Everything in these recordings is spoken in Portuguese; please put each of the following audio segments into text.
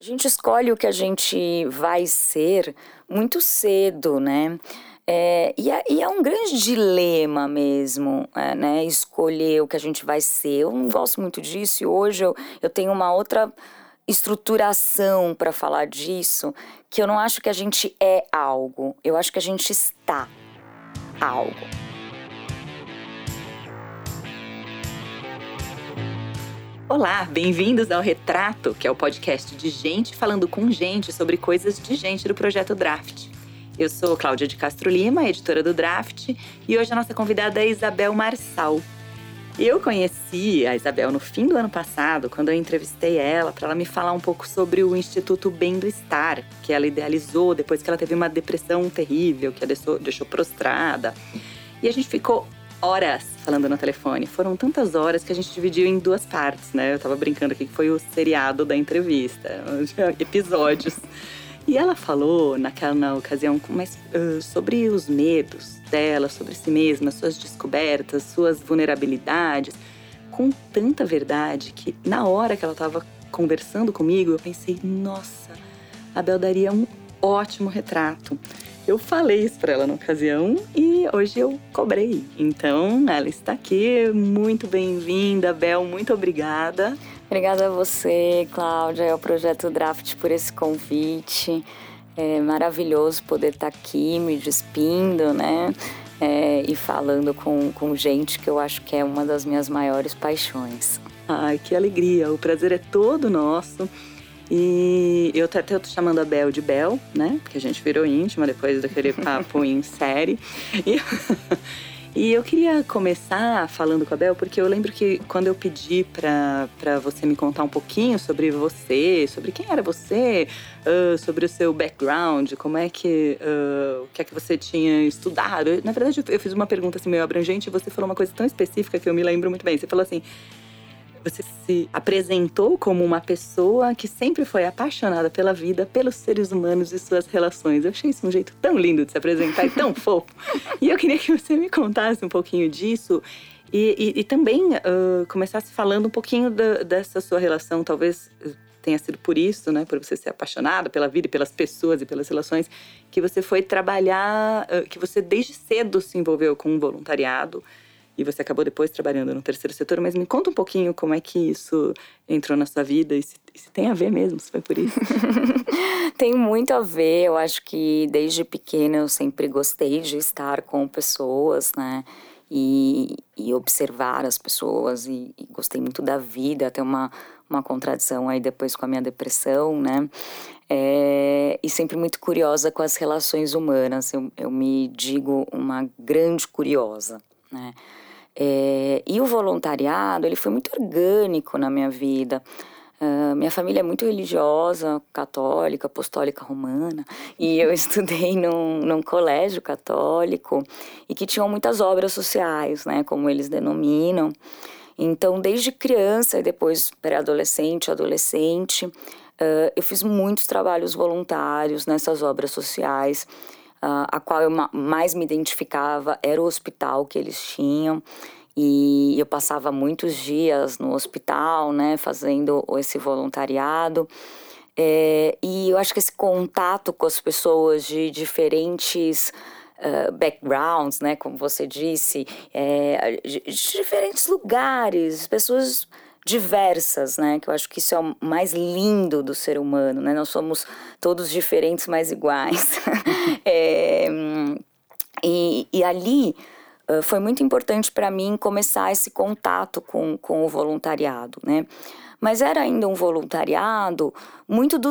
A gente escolhe o que a gente vai ser muito cedo, né? É, e, é, e, é, um grande dilema mesmo, é, né? Escolher o que a gente vai ser. Eu não gosto muito disso e hoje eu, eu tenho uma outra estruturação para falar disso, que eu não acho que a gente é algo, eu acho que a gente está algo. Olá, bem-vindos ao Retrato, que é o podcast de gente falando com gente sobre coisas de gente do projeto Draft. Eu sou Cláudia de Castro Lima, editora do Draft, e hoje a nossa convidada é Isabel Marçal. Eu conheci a Isabel no fim do ano passado, quando eu entrevistei ela para ela me falar um pouco sobre o Instituto Bem do Estar, que ela idealizou depois que ela teve uma depressão terrível, que a deixou, deixou prostrada. E a gente ficou horas falando no telefone. Foram tantas horas que a gente dividiu em duas partes, né? Eu tava brincando aqui que foi o seriado da entrevista, episódios. E ela falou naquela na ocasião mas, uh, sobre os medos dela, sobre si mesma, suas descobertas, suas vulnerabilidades, com tanta verdade que na hora que ela estava conversando comigo, eu pensei, nossa, a Bel daria um ótimo retrato. Eu falei isso para ela na ocasião e hoje eu cobrei. Então, ela está aqui, muito bem-vinda, Bel, muito obrigada. Obrigada a você, Cláudia, ao Projeto Draft por esse convite. É maravilhoso poder estar aqui me despindo, né? É, e falando com, com gente que eu acho que é uma das minhas maiores paixões. Ai, que alegria! O prazer é todo nosso. E eu até tô chamando a Bel de Bel, né? Porque a gente virou íntima depois daquele papo em série. E e eu queria começar falando com a Bel, porque eu lembro que quando eu pedi para você me contar um pouquinho sobre você, sobre quem era você, uh, sobre o seu background, como é que. Uh, o que é que você tinha estudado. Na verdade, eu fiz uma pergunta assim meio abrangente e você falou uma coisa tão específica que eu me lembro muito bem. Você falou assim: você se apresentou como uma pessoa que sempre foi apaixonada pela vida, pelos seres humanos e suas relações. Eu achei isso um jeito tão lindo de se apresentar e tão fofo. E eu queria que você me contasse um pouquinho disso e, e, e também uh, começasse falando um pouquinho da, dessa sua relação, talvez tenha sido por isso, né, por você ser apaixonada pela vida e pelas pessoas e pelas relações, que você foi trabalhar, que você desde cedo se envolveu com um voluntariado e você acabou depois trabalhando no terceiro setor, mas me conta um pouquinho como é que isso entrou na sua vida e se, se tem a ver mesmo, se foi por isso. tem muito a ver, eu acho que desde pequena eu sempre gostei de estar com pessoas, né? E, e observar as pessoas e, e gostei muito da vida, até uma, uma contradição aí depois com a minha depressão, né? É, e sempre muito curiosa com as relações humanas. Eu, eu me digo uma grande curiosa, né? É, e o voluntariado, ele foi muito orgânico na minha vida. Uh, minha família é muito religiosa, católica, apostólica romana, e eu estudei num, num colégio católico e que tinham muitas obras sociais, né, como eles denominam. Então, desde criança e depois pré-adolescente, adolescente, uh, eu fiz muitos trabalhos voluntários nessas obras sociais. Uh, a qual eu mais me identificava era o hospital que eles tinham. E eu passava muitos dias no hospital, né, fazendo esse voluntariado. É, e eu acho que esse contato com as pessoas de diferentes uh, backgrounds, né, como você disse, é, de, de diferentes lugares, pessoas diversas, né? Que eu acho que isso é o mais lindo do ser humano, né? Nós somos todos diferentes, mas iguais. é, e, e ali foi muito importante para mim começar esse contato com, com o voluntariado, né? mas era ainda um voluntariado muito do,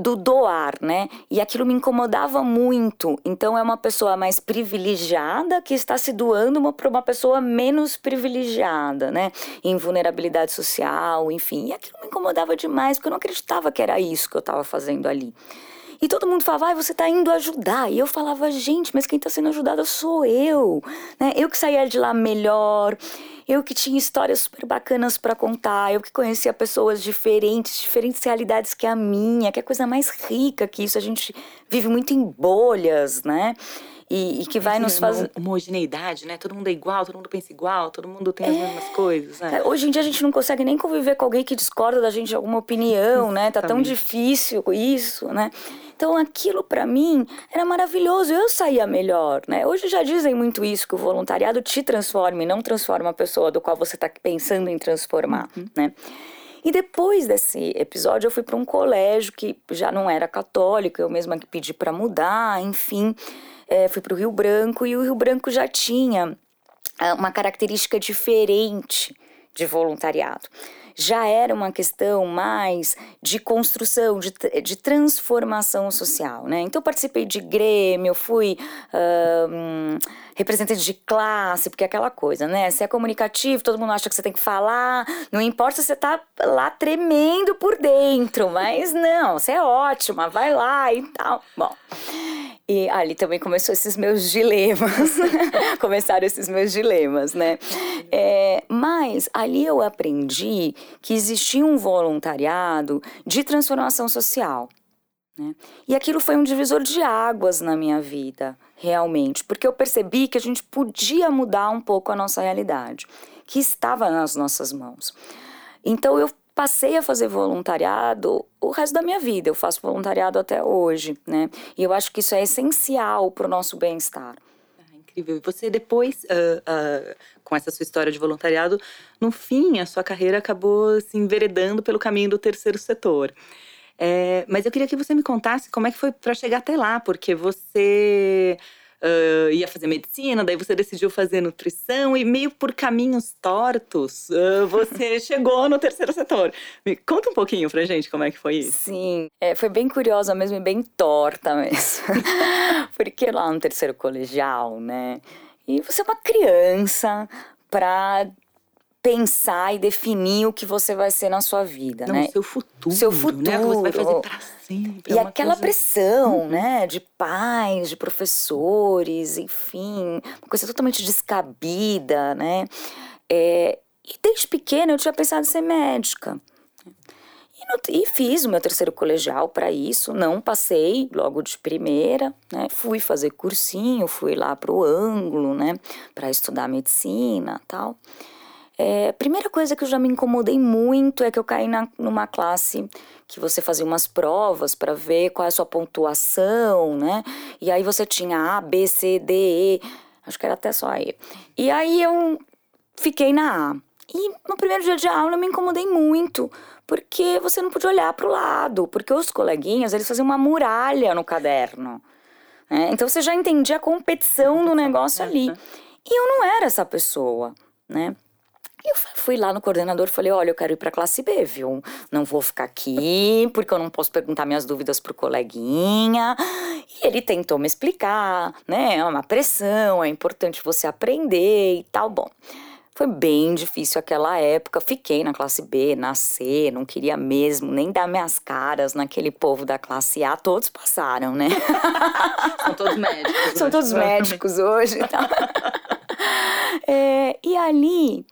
do doar, né? E aquilo me incomodava muito. Então é uma pessoa mais privilegiada que está se doando para uma pessoa menos privilegiada, né? Em vulnerabilidade social, enfim. E aquilo me incomodava demais, porque eu não acreditava que era isso que eu estava fazendo ali. E todo mundo falava, ah, você está indo ajudar. E eu falava, gente, mas quem está sendo ajudada sou eu. Né? Eu que saía de lá melhor, eu que tinha histórias super bacanas para contar, eu que conhecia pessoas diferentes, diferentes realidades que a minha, que é a coisa mais rica que isso. A gente vive muito em bolhas, né? e, e que vai nos fazer. Homogeneidade, né? Todo mundo é igual, todo mundo pensa igual, todo mundo tem as é... mesmas coisas. Né? Hoje em dia a gente não consegue nem conviver com alguém que discorda da gente de alguma opinião, né? Tá tão difícil isso, né? Então aquilo para mim era maravilhoso, eu saía melhor, né? Hoje já dizem muito isso que o voluntariado te transforma e não transforma a pessoa do qual você está pensando em transformar, uhum. né? E depois desse episódio eu fui para um colégio que já não era católico, eu mesma que pedi para mudar, enfim, é, fui para o Rio Branco e o Rio Branco já tinha é, uma característica diferente de voluntariado já era uma questão mais de construção, de, de transformação social, né? Então, participei de grêmio, fui uh, representante de classe, porque é aquela coisa, né? Você é comunicativo, todo mundo acha que você tem que falar, não importa você tá lá tremendo por dentro, mas não, você é ótima, vai lá e tal. Bom. E ali também começou esses meus dilemas. Começaram esses meus dilemas, né? É, mas ali eu aprendi que existia um voluntariado de transformação social. Né? E aquilo foi um divisor de águas na minha vida, realmente, porque eu percebi que a gente podia mudar um pouco a nossa realidade, que estava nas nossas mãos. Então eu passei a fazer voluntariado o resto da minha vida. Eu faço voluntariado até hoje, né? E eu acho que isso é essencial para o nosso bem-estar. Ah, incrível. E você depois, uh, uh, com essa sua história de voluntariado, no fim, a sua carreira acabou se enveredando pelo caminho do terceiro setor. É, mas eu queria que você me contasse como é que foi para chegar até lá, porque você uh, ia fazer medicina, daí você decidiu fazer nutrição e meio por caminhos tortos uh, você chegou no terceiro setor. Me conta um pouquinho pra gente como é que foi isso. Sim, é, foi bem curiosa mesmo e bem torta mesmo. Porque lá no terceiro colegial, né? E você é uma criança para pensar e definir o que você vai ser na sua vida, Não, né? Seu futuro, seu futuro, né? Você vai fazer sempre. E é aquela coisa... pressão, uhum. né? De pais, de professores, enfim, uma coisa totalmente descabida, né? É, e desde pequena eu tinha pensado em ser médica. E, no, e fiz o meu terceiro colegial para isso, não passei logo de primeira, né? Fui fazer cursinho, fui lá pro ângulo, né? Para estudar medicina, tal. É, primeira coisa que eu já me incomodei muito é que eu caí na, numa classe que você fazia umas provas para ver qual é a sua pontuação, né? E aí você tinha A, B, C, D, E, acho que era até só E. E aí eu fiquei na A. E no primeiro dia de aula eu me incomodei muito, porque você não podia olhar para o lado, porque os coleguinhas eles faziam uma muralha no caderno. Né? Então você já entendia a competição do negócio ali. E eu não era essa pessoa, né? E eu fui lá no coordenador e falei: olha, eu quero ir para classe B, viu? Não vou ficar aqui, porque eu não posso perguntar minhas dúvidas pro coleguinha. E ele tentou me explicar, né? É uma pressão, é importante você aprender e tal. Bom. Foi bem difícil aquela época. Fiquei na classe B, na C, não queria mesmo nem dar minhas caras naquele povo da classe A. Todos passaram, né? São todos médicos. São todos médicos hoje. Tá? É, e ali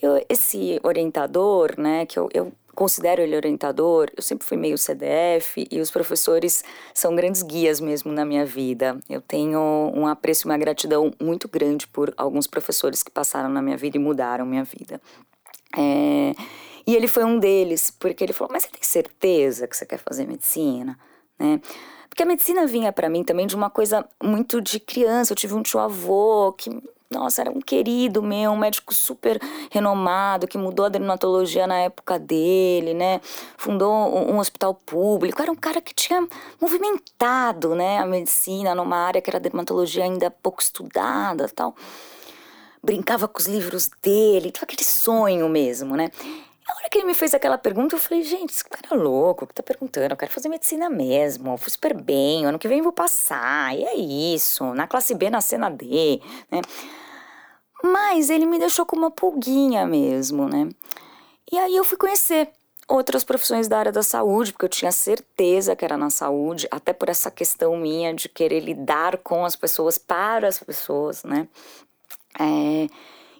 eu, esse orientador, né, que eu, eu considero ele orientador, eu sempre fui meio CDF e os professores são grandes guias mesmo na minha vida. Eu tenho um apreço e uma gratidão muito grande por alguns professores que passaram na minha vida e mudaram minha vida. É, e ele foi um deles, porque ele falou: Mas você tem certeza que você quer fazer medicina? Né? Porque a medicina vinha para mim também de uma coisa muito de criança. Eu tive um tio avô que nossa, era um querido meu, um médico super renomado, que mudou a dermatologia na época dele, né? Fundou um, hospital público. Era um cara que tinha movimentado, né, a medicina numa área que era dermatologia ainda pouco estudada tal. Brincava com os livros dele, tinha aquele sonho mesmo, né? A hora que ele me fez aquela pergunta, eu falei, gente, esse cara é louco, que tá perguntando? Eu quero fazer medicina mesmo, fui super bem, ano que vem vou passar, e é isso, na classe B, na cena D, né? Mas ele me deixou com uma pulguinha mesmo, né? E aí eu fui conhecer outras profissões da área da saúde, porque eu tinha certeza que era na saúde, até por essa questão minha de querer lidar com as pessoas, para as pessoas, né? É,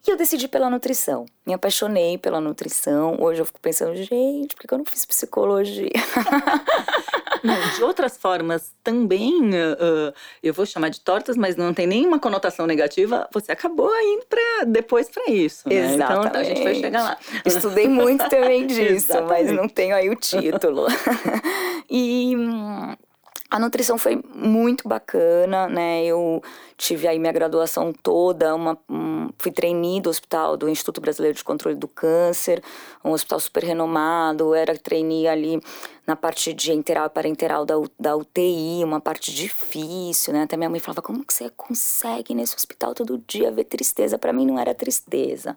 e eu decidi pela nutrição. Me apaixonei pela nutrição. Hoje eu fico pensando, gente, por que eu não fiz psicologia? Não, de outras formas também, uh, eu vou chamar de tortas, mas não tem nenhuma conotação negativa, você acabou indo pra, depois para isso. Né? Então a gente vai chegar lá. Estudei muito também disso, mas não tenho aí o título. e a nutrição foi muito bacana, né? Eu tive aí minha graduação toda, uma, um, fui trainee do hospital do Instituto Brasileiro de Controle do Câncer, um hospital super renomado, era trainee ali na parte de enteral e parenteral da, da UTI, uma parte difícil, né? Até minha mãe falava, como que você consegue nesse hospital todo dia ver tristeza? Para mim não era tristeza.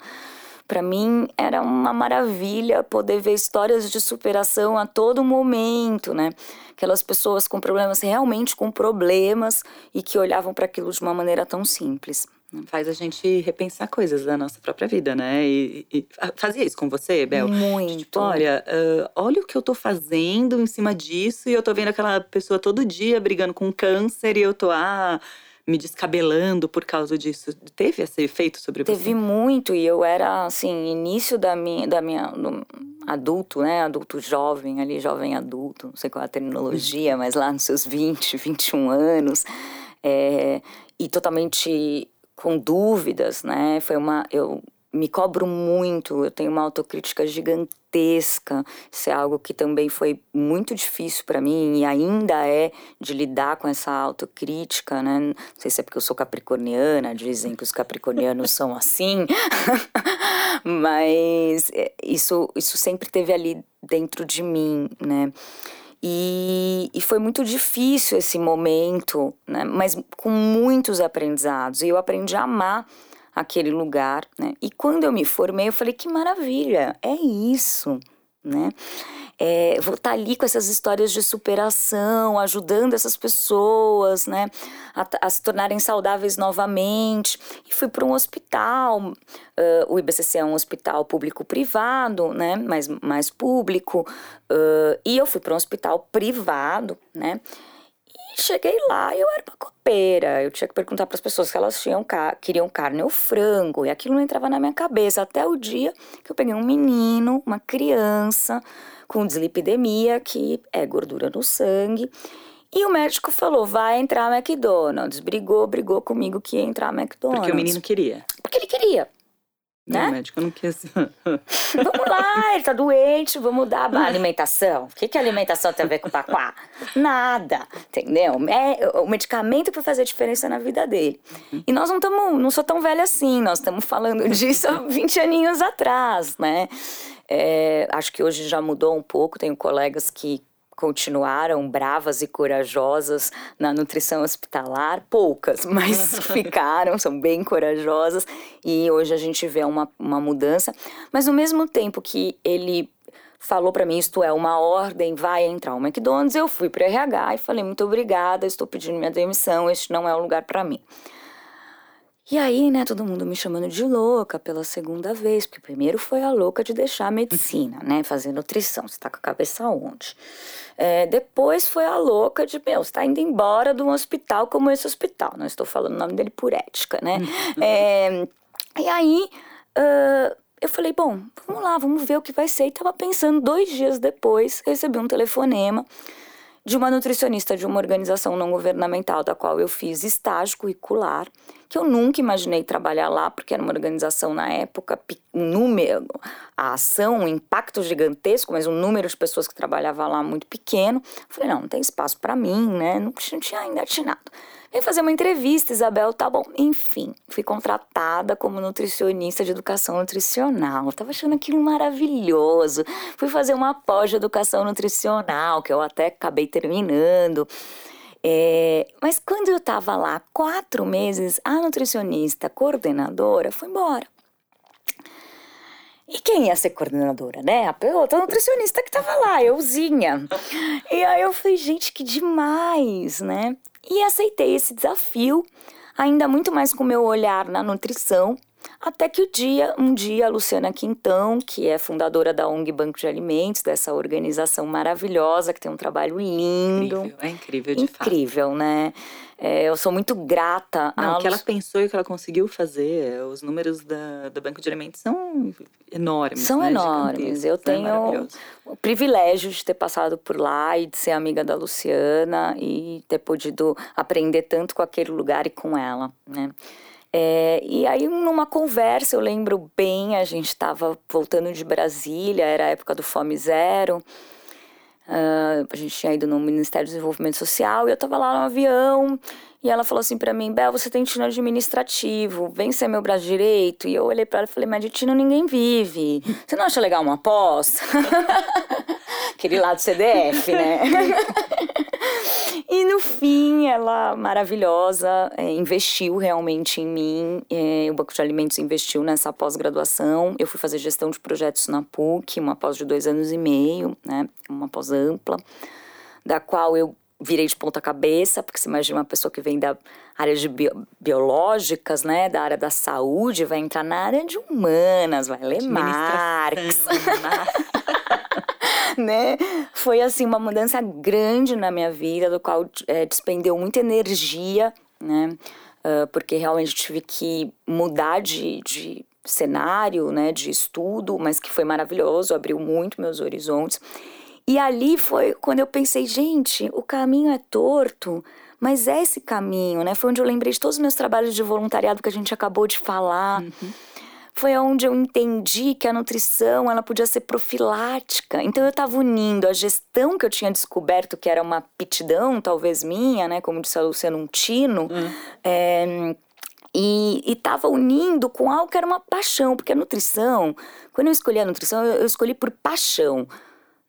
Para mim era uma maravilha poder ver histórias de superação a todo momento, né? Aquelas pessoas com problemas, realmente com problemas e que olhavam para aquilo de uma maneira tão simples. Faz a gente repensar coisas da nossa própria vida, né? E, e fazia isso com você, Bel? Muito. Tipo, olha, uh, olha o que eu tô fazendo em cima disso e eu tô vendo aquela pessoa todo dia brigando com câncer e eu tô, ah, me descabelando por causa disso. Teve esse efeito sobre Teve você? Teve muito e eu era assim, início da minha da minha adulto, né, adulto jovem, ali jovem adulto, não sei qual é a terminologia, mas lá nos seus 20, 21 anos, é, e totalmente com dúvidas, né? Foi uma eu me cobro muito, eu tenho uma autocrítica gigantesca. Isso é algo que também foi muito difícil para mim e ainda é de lidar com essa autocrítica, né? Não sei se é porque eu sou capricorniana, dizem que os capricornianos são assim, mas é, isso, isso sempre teve ali dentro de mim, né? E, e, foi muito difícil esse momento, né? mas com muitos aprendizados. E eu aprendi a amar aquele lugar, né? E quando eu me formei, eu falei que maravilha, é isso, né? É, vou estar tá ali com essas histórias de superação, ajudando essas pessoas, né, a, a se tornarem saudáveis novamente. E fui para um hospital, uh, o IBCC é um hospital público-privado, né, mais, mais público, uh, e eu fui para um hospital privado, né, cheguei lá e eu era uma copeira. Eu tinha que perguntar para as pessoas se elas tinham queriam carne ou frango. E aquilo não entrava na minha cabeça. Até o dia que eu peguei um menino, uma criança, com dislipidemia, que é gordura no sangue. E o médico falou: vai entrar McDonald's. Brigou, brigou comigo que ia entrar McDonald's. Porque o menino queria. Porque ele queria. Né? O médico não quis. vamos lá, ele tá doente, vamos dar a alimentação. O que, que a alimentação tem a ver com o paquá? Nada, entendeu? É o medicamento para fazer diferença na vida dele. Uhum. E nós não estamos, não sou tão velha assim, nós estamos falando disso há 20 aninhos atrás, né? É, acho que hoje já mudou um pouco, tenho colegas que continuaram bravas e corajosas na nutrição hospitalar, poucas, mas ficaram, são bem corajosas e hoje a gente vê uma, uma mudança. Mas no mesmo tempo que ele falou para mim, isto é uma ordem, vai entrar o McDonald's, eu fui para RH e falei muito obrigada, estou pedindo minha demissão, este não é o lugar para mim. E aí, né, todo mundo me chamando de louca pela segunda vez, porque primeiro foi a louca de deixar a medicina, né, fazer nutrição, você tá com a cabeça onde? É, depois foi a louca de, meu, você tá indo embora de um hospital como esse hospital, não estou falando o nome dele por ética, né? é, e aí, uh, eu falei, bom, vamos lá, vamos ver o que vai ser. E tava pensando, dois dias depois, recebi um telefonema de uma nutricionista de uma organização não governamental da qual eu fiz estágio curricular, que eu nunca imaginei trabalhar lá, porque era uma organização na época, um número, a ação, um impacto gigantesco, mas um número de pessoas que trabalhava lá muito pequeno. falei, não, não tem espaço para mim, né? Não, não tinha ainda atinado. Vem fazer uma entrevista, Isabel, tá bom. Enfim, fui contratada como nutricionista de educação nutricional. Tava achando aquilo maravilhoso. Fui fazer uma pós de educação nutricional, que eu até acabei terminando. É, mas quando eu tava lá quatro meses, a nutricionista coordenadora foi embora. E quem ia ser coordenadora, né? A outra nutricionista que tava lá, euzinha. E aí eu falei, gente, que demais, né? E aceitei esse desafio, ainda muito mais com o meu olhar na nutrição, Até que o dia, um dia, a Luciana Quintão, que é fundadora da ONG Banco de Alimentos, dessa organização maravilhosa, que tem um trabalho lindo. Incrível, é incrível, de incrível, fato. Incrível, né? É, eu sou muito grata. Não, o que ela pensou e o que ela conseguiu fazer, os números da, do Banco de Alimentos são enormes. São né? enormes. Eu é tenho o privilégio de ter passado por lá e de ser amiga da Luciana e ter podido aprender tanto com aquele lugar e com ela, né? É, e aí, numa conversa, eu lembro bem, a gente estava voltando de Brasília, era a época do Fome Zero. Uh, a gente tinha ido no Ministério do Desenvolvimento Social e eu tava lá no avião e ela falou assim para mim: Bel, você tem tino administrativo, vem ser meu braço direito. E eu olhei para ela e falei: Mas de tino ninguém vive. Você não acha legal uma pós? Aquele lado CDF, né? E no fim, ela, maravilhosa, é, investiu realmente em mim. É, o Banco de Alimentos investiu nessa pós-graduação. Eu fui fazer gestão de projetos na PUC, uma pós de dois anos e meio, né? Uma pós ampla, da qual eu virei de ponta cabeça, porque você imagina uma pessoa que vem da área de bio, biológicas, né, da área da saúde, vai entrar na área de humanas, vai ler Marx. né? Foi assim uma mudança grande na minha vida, do qual é, despendeu muita energia, né? Uh, porque realmente tive que mudar de, de cenário, né, de estudo, mas que foi maravilhoso, abriu muito meus horizontes. E ali foi quando eu pensei, gente, o caminho é torto, mas é esse caminho, né? Foi onde eu lembrei de todos os meus trabalhos de voluntariado que a gente acabou de falar. Uhum foi onde eu entendi que a nutrição ela podia ser profilática. Então eu estava unindo a gestão que eu tinha descoberto que era uma aptidão, talvez minha, né? Como disse a Luciana, um tino. Hum. É, e estava unindo com algo que era uma paixão, porque a nutrição, quando eu escolhi a nutrição, eu, eu escolhi por paixão,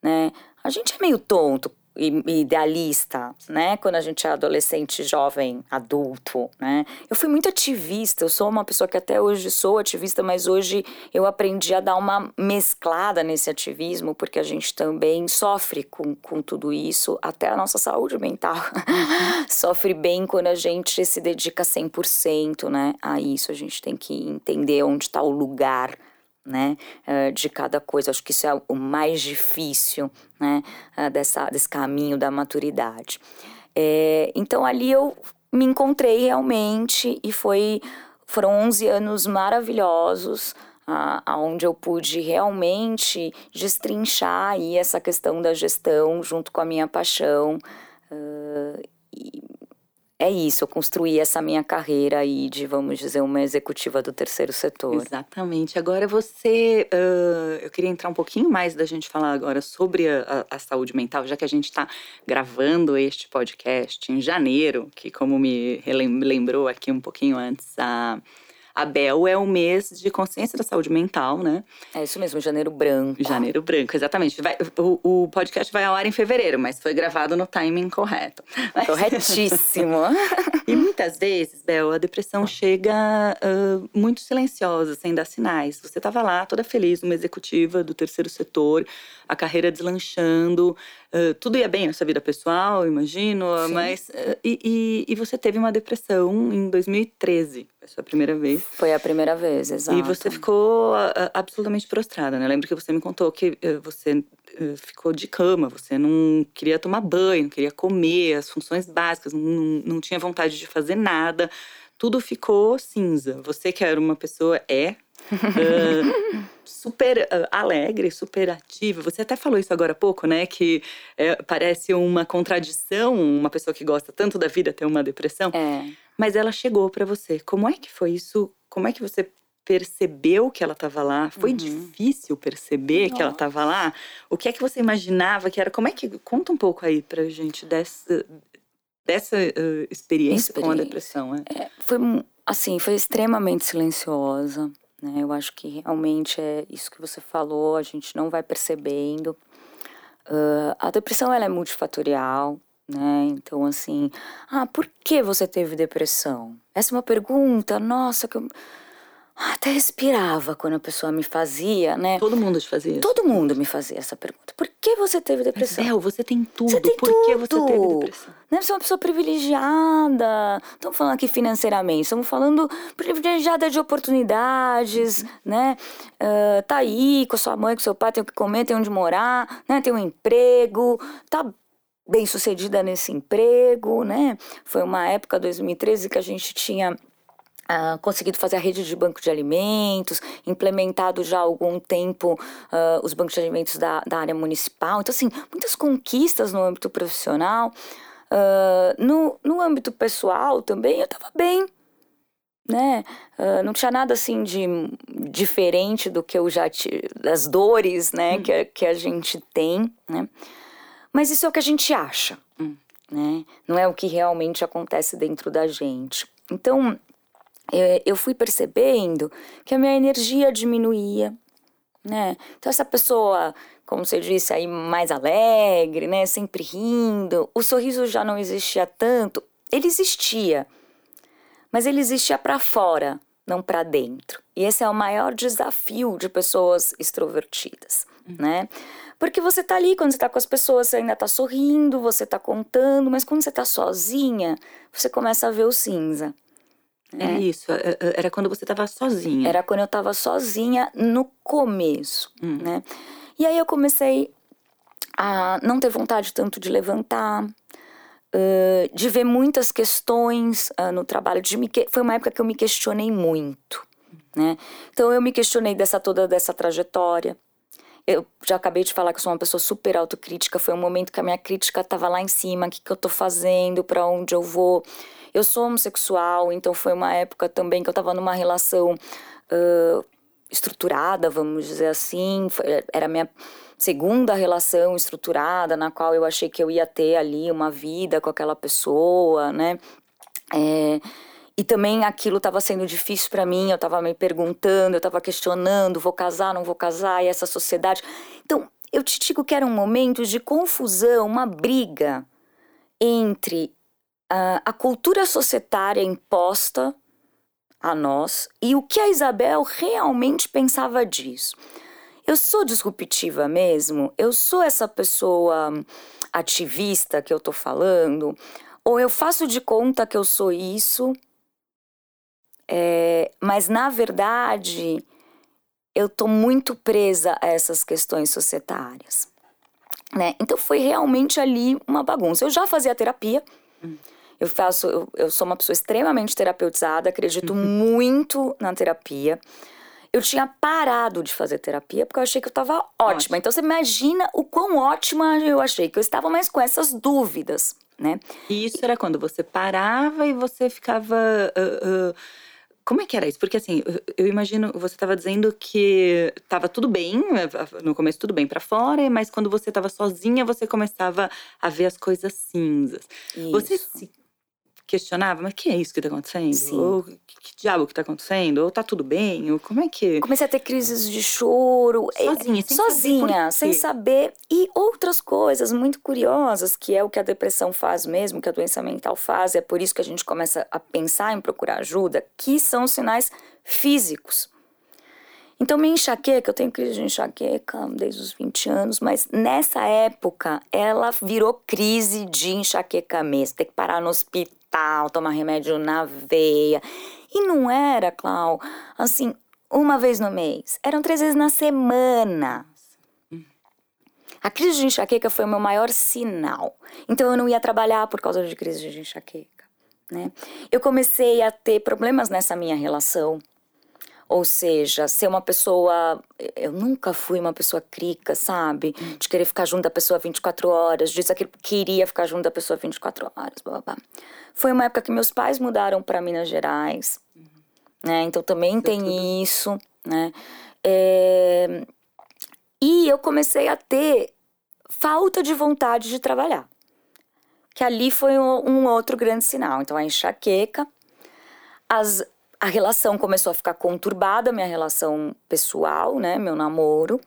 né? A gente é meio tonto idealista, né? Quando a gente é adolescente, jovem, adulto, né? Eu fui muito ativista, eu sou uma pessoa que até hoje sou ativista, mas hoje eu aprendi a dar uma mesclada nesse ativismo, porque a gente também sofre com, com tudo isso, até a nossa saúde mental sofre bem quando a gente se dedica 100%, né? A isso a gente tem que entender onde está o lugar né, eh, de cada coisa. Acho que isso é o mais difícil, né, eh, dessa, desse caminho da maturidade. É, então ali eu me encontrei realmente e foi foram 11 anos maravilhosos aonde eu pude realmente destrinchar aí essa questão da gestão junto com a minha paixão uh, e é isso, eu construí essa minha carreira aí de, vamos dizer, uma executiva do terceiro setor. Exatamente. Agora você, uh, eu queria entrar um pouquinho mais da gente falar agora sobre a, a, a saúde mental, já que a gente está gravando este podcast em janeiro, que como me lembrou aqui um pouquinho antes, a a Bel é o mês de consciência da saúde mental, né? É isso mesmo, janeiro branco. Janeiro branco, exatamente. Vai, o, o, podcast vai ao ar em fevereiro, mas foi gravado no timing correto. Corretíssimo. e muitas vezes, Bel, a depressão chega uh, muito silenciosa, sem dar sinais. Você estava lá, toda feliz, numa executiva do terceiro setor, a carreira deslanchando, uh, tudo ia bem na sua vida pessoal, imagino, Sim. mas. Uh, e, e, e você teve uma depressão em 2013. Foi a sua primeira vez. Foi a primeira vez, exato. E você ficou uh, absolutamente prostrada, né? Lembro que você me contou que uh, você ficou de cama, você não queria tomar banho, não queria comer, as funções básicas, não, não tinha vontade de fazer nada. Tudo ficou cinza. Você que era uma pessoa, é, super uh, alegre, super ativa. Você até falou isso agora há pouco, né? Que é, parece uma contradição uma pessoa que gosta tanto da vida ter uma depressão. É mas ela chegou para você. Como é que foi isso? Como é que você percebeu que ela estava lá? Foi uhum. difícil perceber Nossa. que ela estava lá? O que é que você imaginava que era? Como é que conta um pouco aí pra gente dessa dessa uh, experiência, experiência, com a depressão? É? É, foi assim, foi extremamente silenciosa. Né? Eu acho que realmente é isso que você falou. A gente não vai percebendo. Uh, a depressão ela é multifatorial né? Então, assim, ah, por que você teve depressão? Essa é uma pergunta, nossa, que eu... até respirava quando a pessoa me fazia, né? Todo mundo te fazia. Todo mundo me fazia essa pergunta. Por que você teve depressão? Mas, Bel, você tem tudo. Você tem Por tudo. que você teve depressão? Né? Você é uma pessoa privilegiada. Estamos falando aqui financeiramente. Estamos falando privilegiada de oportunidades, né? Uh, tá aí com a sua mãe, com seu pai, tem o que comer, tem onde morar, né? Tem um emprego, tá bem sucedida nesse emprego, né? Foi uma época, 2013, que a gente tinha Uh, conseguido fazer a rede de banco de alimentos, implementado já há algum tempo uh, os bancos de alimentos da, da área municipal. Então, assim, muitas conquistas no âmbito profissional. Uh, no, no âmbito pessoal também, eu estava bem, né? não tinha nada, assim, de diferente do que eu já tive, das dores, né, hum. que, que a gente tem, né? Mas isso é o que a gente acha, hum. né? Não é o que realmente acontece dentro da gente. Então, eu fui percebendo que a minha energia diminuía, né? Então essa pessoa, como você disse aí, mais alegre, né? Sempre rindo, o sorriso já não existia tanto. Ele existia, mas ele existia para fora, não para dentro. E esse é o maior desafio de pessoas extrovertidas, uhum. né? Porque você tá ali, quando você tá com as pessoas, você ainda tá sorrindo, você tá contando, mas quando você tá sozinha, você começa a ver o cinza. É isso, é, é, era quando você estava sozinha. Era quando eu estava sozinha no começo, hum. né? E aí eu comecei a não ter vontade tanto de levantar, uh, de ver muitas questões uh, no trabalho. De me que... Foi uma época que eu me questionei muito, né? Então eu me questionei dessa toda dessa trajetória. Eu já acabei de falar que eu sou uma pessoa super autocrítica. Foi um momento que a minha crítica estava lá em cima. O que, que eu estou fazendo? Para onde eu vou? Eu sou homossexual, então foi uma época também que eu estava numa relação uh, estruturada, vamos dizer assim. Era minha segunda relação estruturada, na qual eu achei que eu ia ter ali uma vida com aquela pessoa, né? É, e também aquilo estava sendo difícil para mim, eu estava me perguntando, eu estava questionando, vou casar, não vou casar, e essa sociedade. Então, eu te digo que era um momento de confusão, uma briga entre uh, a cultura societária imposta a nós e o que a Isabel realmente pensava disso. Eu sou disruptiva mesmo? Eu sou essa pessoa ativista que eu tô falando? Ou eu faço de conta que eu sou isso, é, mas na verdade eu tô muito presa a essas questões societárias. Né? Então foi realmente ali uma bagunça. Eu já fazia terapia. Hum. Eu faço, eu, eu sou uma pessoa extremamente terapeutizada, acredito uhum. muito na terapia. Eu tinha parado de fazer terapia porque eu achei que eu estava ótima. Então você imagina o quão ótima eu achei que eu estava, mas com essas dúvidas, né? E isso era quando você parava e você ficava. Uh, uh, como é que era isso? Porque assim, eu imagino, você estava dizendo que estava tudo bem, no começo tudo bem para fora, mas quando você estava sozinha, você começava a ver as coisas cinzas. Isso. Você se questionava, mas que é isso que está acontecendo? Sim. Ou que, que diabo que está acontecendo? Ou tá tudo bem? Ou como é que. Comecei a ter crises de choro. Sozinha, sem sozinha, saber sem saber. E outras coisas muito curiosas, que é o que a depressão faz mesmo, que a doença mental faz, é por isso que a gente começa a pensar em procurar ajuda, que são sinais físicos. Então, minha enxaqueca, eu tenho crise de enxaqueca desde os 20 anos, mas nessa época ela virou crise de enxaqueca mesmo. Tem que parar no hospital, tomar remédio na veia. E não era, Clau, assim, uma vez no mês. Eram três vezes na semana. A crise de enxaqueca foi o meu maior sinal. Então eu não ia trabalhar por causa de crise de enxaqueca. Né? Eu comecei a ter problemas nessa minha relação ou seja, ser uma pessoa. Eu nunca fui uma pessoa crica, sabe? De querer ficar junto da pessoa 24 horas, disse que queria ficar junto da pessoa 24 horas, blá, blá. Foi uma época que meus pais mudaram para Minas Gerais, uhum. né? Então também tem tudo. isso, né? É... E eu comecei a ter falta de vontade de trabalhar. Que ali foi um, um outro grande sinal. Então a enxaqueca, as a relação começou a ficar conturbada, minha relação pessoal, né, meu namoro.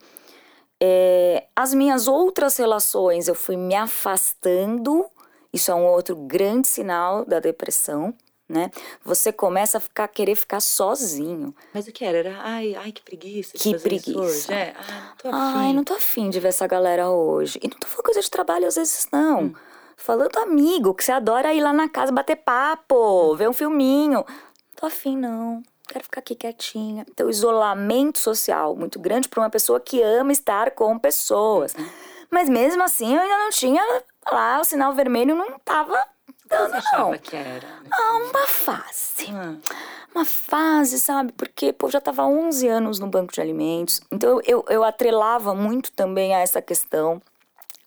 É, as minhas outras relações eu fui me afastando, isso é um outro grande sinal da depressão, né? Você começa a ficar, querer ficar sozinho. Mas o que era? Era, ai, ai, que preguiça. Que preguiça. É, ai, não tô afim. Ai, não tô afim de ver essa galera hoje. E não tô falando coisa de trabalho às vezes, não. Hum. Falando amigo, que você adora ir lá na casa bater papo, hum. ver um filminho. Tô afim, não. Quero ficar aqui quietinha. Então, isolamento social muito grande para uma pessoa que ama estar com pessoas. Mas mesmo assim, eu ainda não tinha lá, o sinal vermelho não tava dando, Você achava não. que era? Ah, uma fase. Hum. Uma fase, sabe? Porque, pô, eu já tava 11 anos no banco de alimentos. Então, eu, eu atrelava muito também a essa questão.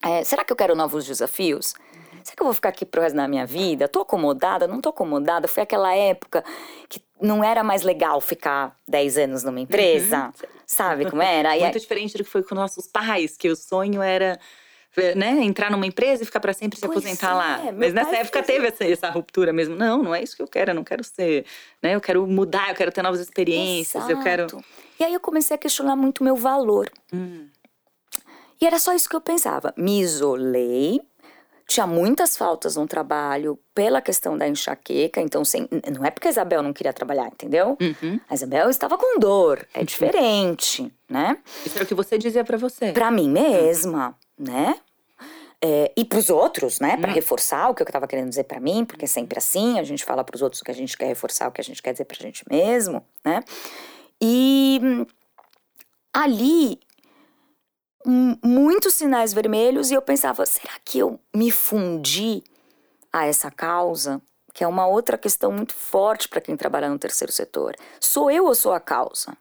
É, será que eu quero novos desafios? Será que eu vou ficar aqui pro resto da minha vida? Tô acomodada? Não tô acomodada? Foi aquela época que não era mais legal ficar 10 anos numa empresa. Uhum. Sabe como era? Muito e, diferente do que foi com nossos pais, que o sonho era né, entrar numa empresa e ficar para sempre se pois aposentar é, lá. Mas nessa época teve essa, essa, ruptura mesmo. Não, não é isso que eu quero, eu não quero ser, né? Eu quero mudar, eu quero ter novas experiências, Exato. eu quero. E aí eu comecei a questionar muito meu valor. Hum. E era só isso que eu pensava. Me isolei, tinha muitas faltas no trabalho pela questão da enxaqueca, então sem, não é porque a Isabel não queria trabalhar, entendeu? Uhum. A Isabel estava com dor, é diferente, né? Isso era o que você dizia para você. Para mim mesma, né? É, e para os outros, né? Para uhum. reforçar o que eu estava querendo dizer para mim, porque é sempre assim, a gente fala para os outros o que a gente quer reforçar, o que a gente quer dizer para a gente mesmo, né? E ali muitos sinais vermelhos e eu pensava, será que eu me fundi a essa causa? Que é uma outra questão muito forte para quem trabalha no terceiro setor. Sou eu ou sou a causa?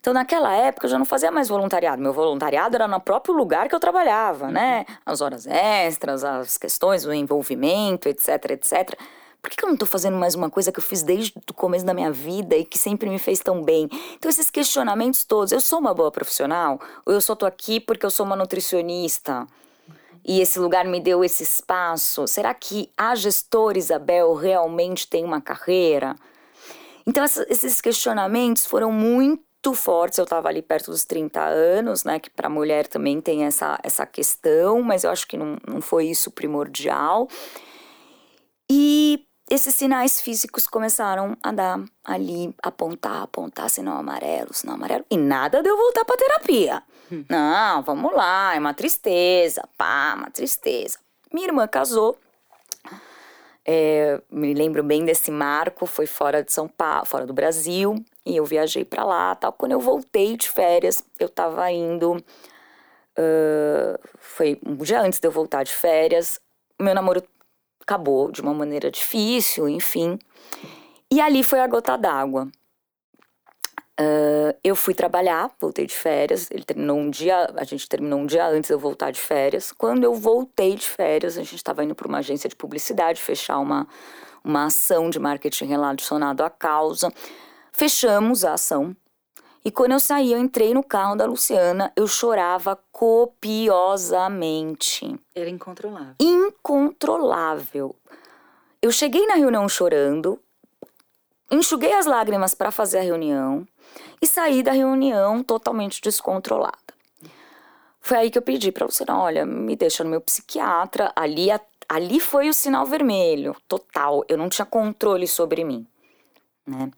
Então, naquela época, eu já não fazia mais voluntariado. Meu voluntariado era no próprio lugar que eu trabalhava, né? Uhum. As horas extras, as questões, o envolvimento, etc, etc por que, eu não estou fazendo mais uma coisa que eu fiz desde o começo da minha vida e que sempre me fez tão bem? Então, esses questionamentos todos, eu sou uma boa profissional? Ou eu só estou aqui porque eu sou uma nutricionista? E esse lugar me deu esse espaço? Será que a gestora Isabel realmente tem uma carreira? Então, esses questionamentos foram muito fortes. Eu estava ali perto dos 30 anos, né? Que para mulher também tem essa, essa questão, mas eu acho que não, não foi isso primordial. E esses sinais físicos começaram a dar ali, apontar, apontar, sinal amarelo, sinal amarelo. E nada de eu voltar pra terapia. Hum. Não, vamos lá, é uma tristeza, pá, uma tristeza. Minha irmã casou. É, me lembro bem desse marco, foi fora de São Paulo, fora do Brasil, e eu viajei para lá, tal. Quando eu voltei de férias, eu tava indo, uh, foi um dia antes de eu voltar de férias, meu namoro acabou de uma maneira difícil, enfim. E ali foi a gota d'água. Uh, eu fui trabalhar, voltei de férias. Ele terminou um dia, a gente terminou um dia antes de eu voltar de férias. Quando eu voltei de férias, a gente estava indo para uma agência de publicidade fechar uma, uma ação de marketing relacionado à causa. Fechamos a ação, e quando eu saí, eu entrei no carro da Luciana, eu chorava copiosamente. Era incontrolável. Incontrolável. Eu cheguei na reunião chorando, enxuguei as lágrimas para fazer a reunião e saí da reunião totalmente descontrolada. Foi aí que eu pedi para Luciana, olha, me deixa no meu psiquiatra. Ali, ali foi o sinal vermelho, total. Eu não tinha controle sobre mim, né?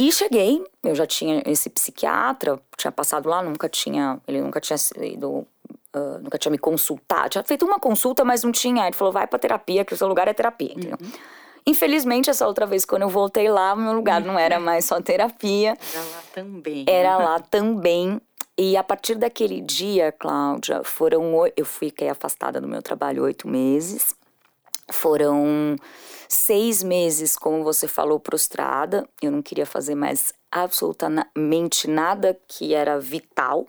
E cheguei, eu já tinha esse psiquiatra, tinha passado lá, nunca tinha, ele nunca tinha ido, uh, nunca tinha me consultado, tinha feito uma consulta, mas não tinha. Ele falou, vai pra terapia, que o seu lugar é terapia, entendeu? Uhum. Infelizmente, essa outra vez, quando eu voltei lá, meu lugar não era mais só terapia. Era lá também. Era lá também. E a partir daquele dia, Cláudia, foram. Eu fiquei afastada do meu trabalho oito meses. Foram Seis meses, como você falou, prostrada. Eu não queria fazer mais absolutamente nada que era vital,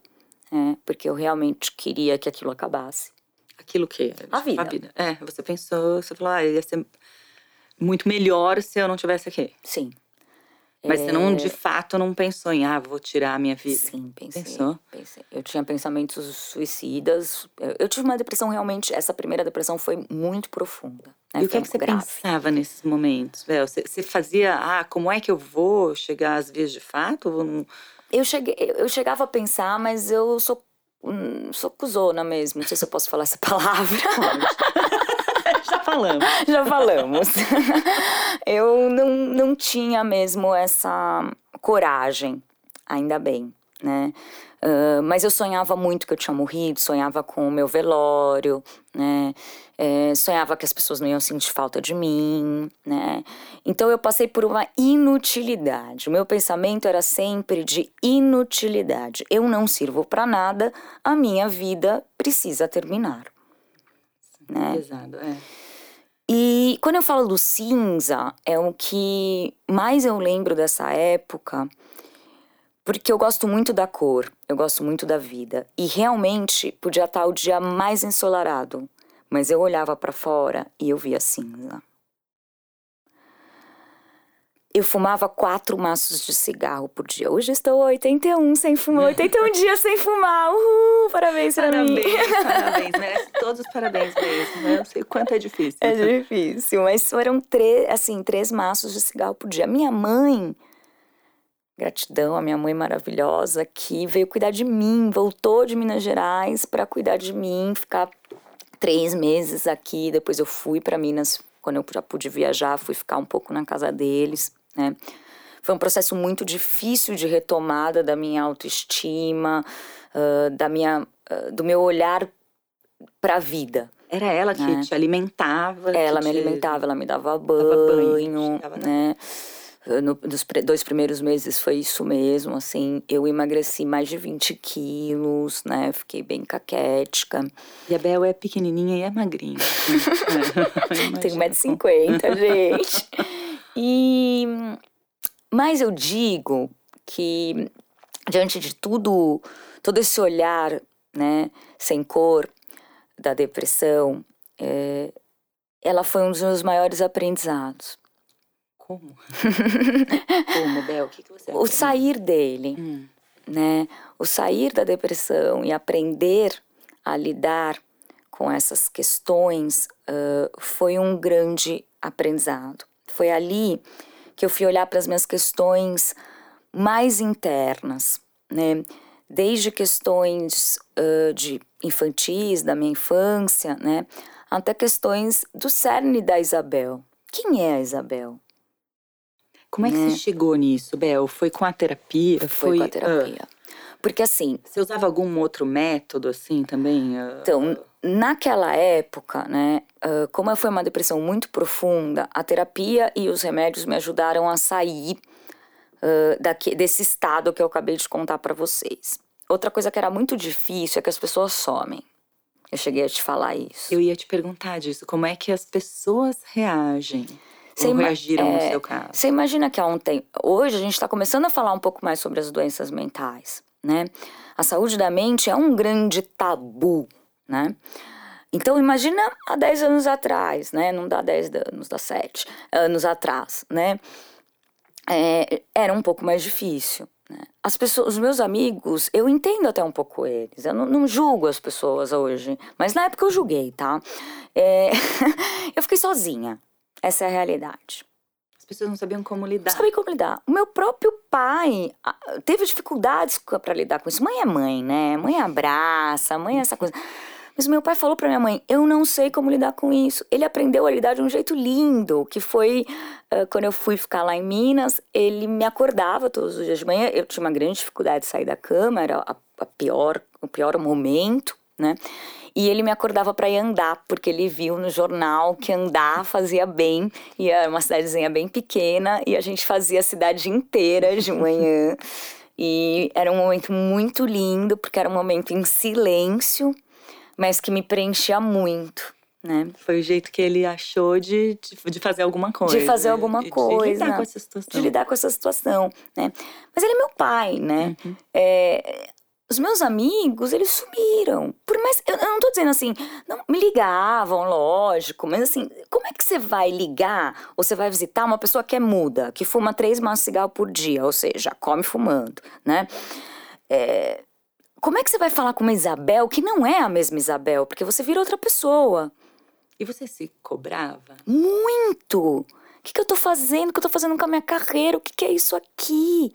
né? porque eu realmente queria que aquilo acabasse. Aquilo que? A vida. A vida. É, você pensou, você falou, ah, ia ser muito melhor se eu não tivesse aqui. Sim. Mas é... você não, de fato, não pensou em, ah, vou tirar a minha vida? Sim, pensei. Pensou? Pensei. Eu tinha pensamentos suicidas. Eu tive uma depressão realmente, essa primeira depressão foi muito profunda. Né? E o que, é que você grave. pensava nesses momentos? Você, você, fazia, ah, como é que eu vou chegar às vias de fato? Não... Eu, cheguei, eu chegava a pensar, mas eu sou, hum, sou cuzona mesmo. Não sei se eu posso falar essa palavra. Já falamos. Já falamos. eu não, não tinha mesmo essa coragem, ainda bem, né? Uh, mas eu sonhava muito que eu tinha morrido, sonhava com o meu velório, né? É, sonhava que as pessoas não iam sentir falta de mim, né? Então eu passei por uma inutilidade. O meu pensamento era sempre de inutilidade. Eu não sirvo para nada, a minha vida precisa terminar. Né? Pesado, é. E quando eu falo do cinza, é o que mais eu lembro dessa época porque eu gosto muito da cor, eu gosto muito da vida. E realmente podia estar o dia mais ensolarado, mas eu olhava para fora e eu via cinza. Eu fumava quatro maços de cigarro por dia. Hoje estou 81 sem fumar, 81 dias sem fumar. Uhul, parabéns pra parabéns, mim. Parabéns, merece todos os parabéns mesmo. Eu sei o quanto é difícil. É difícil, mas foram três, assim, três maços de cigarro por dia. Minha mãe Gratidão à minha mãe maravilhosa que veio cuidar de mim, voltou de Minas Gerais para cuidar de mim, ficar três meses aqui. Depois eu fui para Minas, quando eu já pude viajar, fui ficar um pouco na casa deles, né? Foi um processo muito difícil de retomada da minha autoestima, uh, da minha, uh, do meu olhar para a vida. Era ela que né? te alimentava? Ela te me alimentava, ela me dava banho, dava banho né? No, nos dois primeiros meses foi isso mesmo, assim, eu emagreci mais de 20 quilos, né, fiquei bem caquética. E a Bel é pequenininha e é magrinha. Assim. é, Tenho 1,50m, gente. E, mas eu digo que, diante de tudo, todo esse olhar, né, sem cor da depressão, é, ela foi um dos meus maiores aprendizados. Como? Como, Bel? O que, que você O sair dele, hum. né? O sair da depressão e aprender a lidar com essas questões uh, foi um grande aprendizado. Foi ali que eu fui olhar para as minhas questões mais internas, né? Desde questões uh, de infantis, da minha infância, né? Até questões do cerne da Isabel. Quem é a Isabel? Como é que né? você chegou nisso, Bel? Foi com a terapia? Foi, foi com a terapia. Uh, Porque assim. Você usava algum outro método assim também? Uh, então, naquela época, né, uh, como foi uma depressão muito profunda, a terapia e os remédios me ajudaram a sair daqui, desse estado que eu acabei de contar para vocês. Outra coisa que era muito difícil é que as pessoas somem. Eu cheguei a te falar isso. Eu ia te perguntar disso. Como é que as pessoas reagem? Você reagiram é, no seu caso? Você imagina que há um tempo. Hoje a gente está começando a falar um pouco mais sobre as doenças mentais, né? A saúde da mente é um grande tabu, né? Então imagina há 10 anos atrás, né? Não dá 10 anos, dá 7 anos atrás, né? É, era um pouco mais difícil. Né? As pessoas, os meus amigos, eu entendo até um pouco eles. Eu não, não julgo as pessoas hoje, mas na época eu julguei, tá? É, eu fiquei sozinha, essa é a realidade. As pessoas não sabiam como lidar. Não sabiam como lidar. O meu próprio pai teve dificuldades para lidar com isso. Mãe é mãe, né? Mãe abraça, mãe é essa coisa. Mas meu pai falou para minha mãe: eu não sei como lidar com isso. Ele aprendeu a lidar de um jeito lindo, que foi uh, quando eu fui ficar lá em Minas. Ele me acordava todos os dias de manhã. Eu tinha uma grande dificuldade de sair da cama, era a, a pior, o pior momento, né? E ele me acordava para ir andar, porque ele viu no jornal que andar fazia bem, e era uma cidadezinha bem pequena, e a gente fazia a cidade inteira de manhã. e era um momento muito lindo, porque era um momento em silêncio, mas que me preenchia muito. Né? Foi o jeito que ele achou de, de, fazer alguma coisa. De fazer alguma de, coisa. De lidar com essa situação. De lidar com essa situação, né? Mas ele é meu pai, né? Uhum. É, os meus amigos, eles sumiram. Por mais. Eu, eu não tô dizendo assim, não me ligavam, lógico, mas assim, como é que você vai ligar ou você vai visitar uma pessoa que é muda, que fuma três maços de cigarro por dia, ou seja, come fumando, né? É, como é que você vai falar com uma Isabel que não é a mesma Isabel? Porque você vira outra pessoa. E você se cobrava? Muito! O que, que eu tô fazendo? O que eu tô fazendo com a minha carreira? O que, que é isso aqui?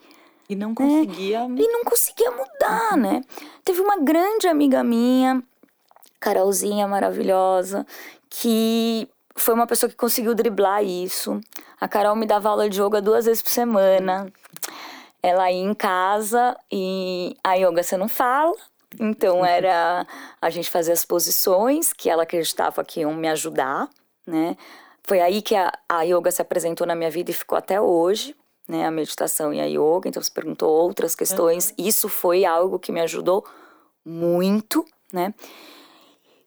E não conseguia. É, e não conseguia mudar, né? Teve uma grande amiga minha, Carolzinha maravilhosa, que foi uma pessoa que conseguiu driblar isso. A Carol me dava aula de yoga duas vezes por semana. Ela ia em casa e a yoga você não fala. Então era a gente fazer as posições que ela acreditava que iam me ajudar, né? Foi aí que a, a yoga se apresentou na minha vida e ficou até hoje, né? A meditação e a yoga. Então você perguntou outras questões. Uhum. Isso foi algo que me ajudou muito, né?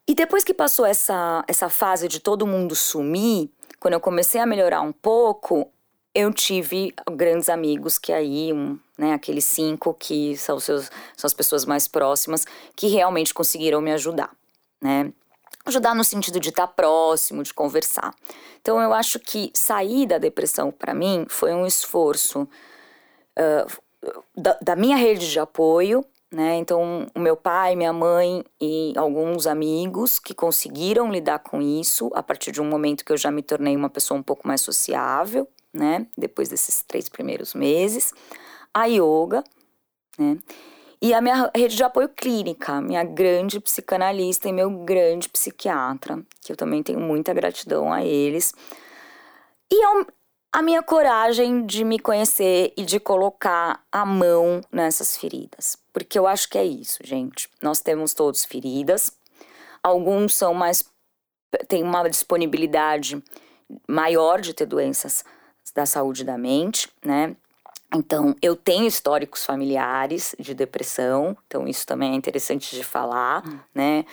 E depois que passou essa, essa fase de todo mundo sumir, quando eu comecei a melhorar um pouco, eu tive grandes amigos que aí, um, né, aqueles cinco que são, seus, são as pessoas mais próximas, que realmente conseguiram me ajudar, né? Ajudar no sentido de estar próximo, de conversar. Então eu acho que sair da depressão para mim foi um esforço uh, da, da minha rede de apoio, né? Então, o meu pai, minha mãe e alguns amigos que conseguiram lidar com isso a partir de um momento que eu já me tornei uma pessoa um pouco mais sociável, né? Depois desses três primeiros meses. A yoga, né? E a minha rede de apoio clínica, minha grande psicanalista e meu grande psiquiatra, que eu também tenho muita gratidão a eles. E ao, a minha coragem de me conhecer e de colocar a mão nessas feridas. Porque eu acho que é isso, gente. Nós temos todos feridas. Alguns são mais. têm uma disponibilidade maior de ter doenças da saúde da mente, né? Então, eu tenho históricos familiares de depressão, então isso também é interessante de falar, hum. né?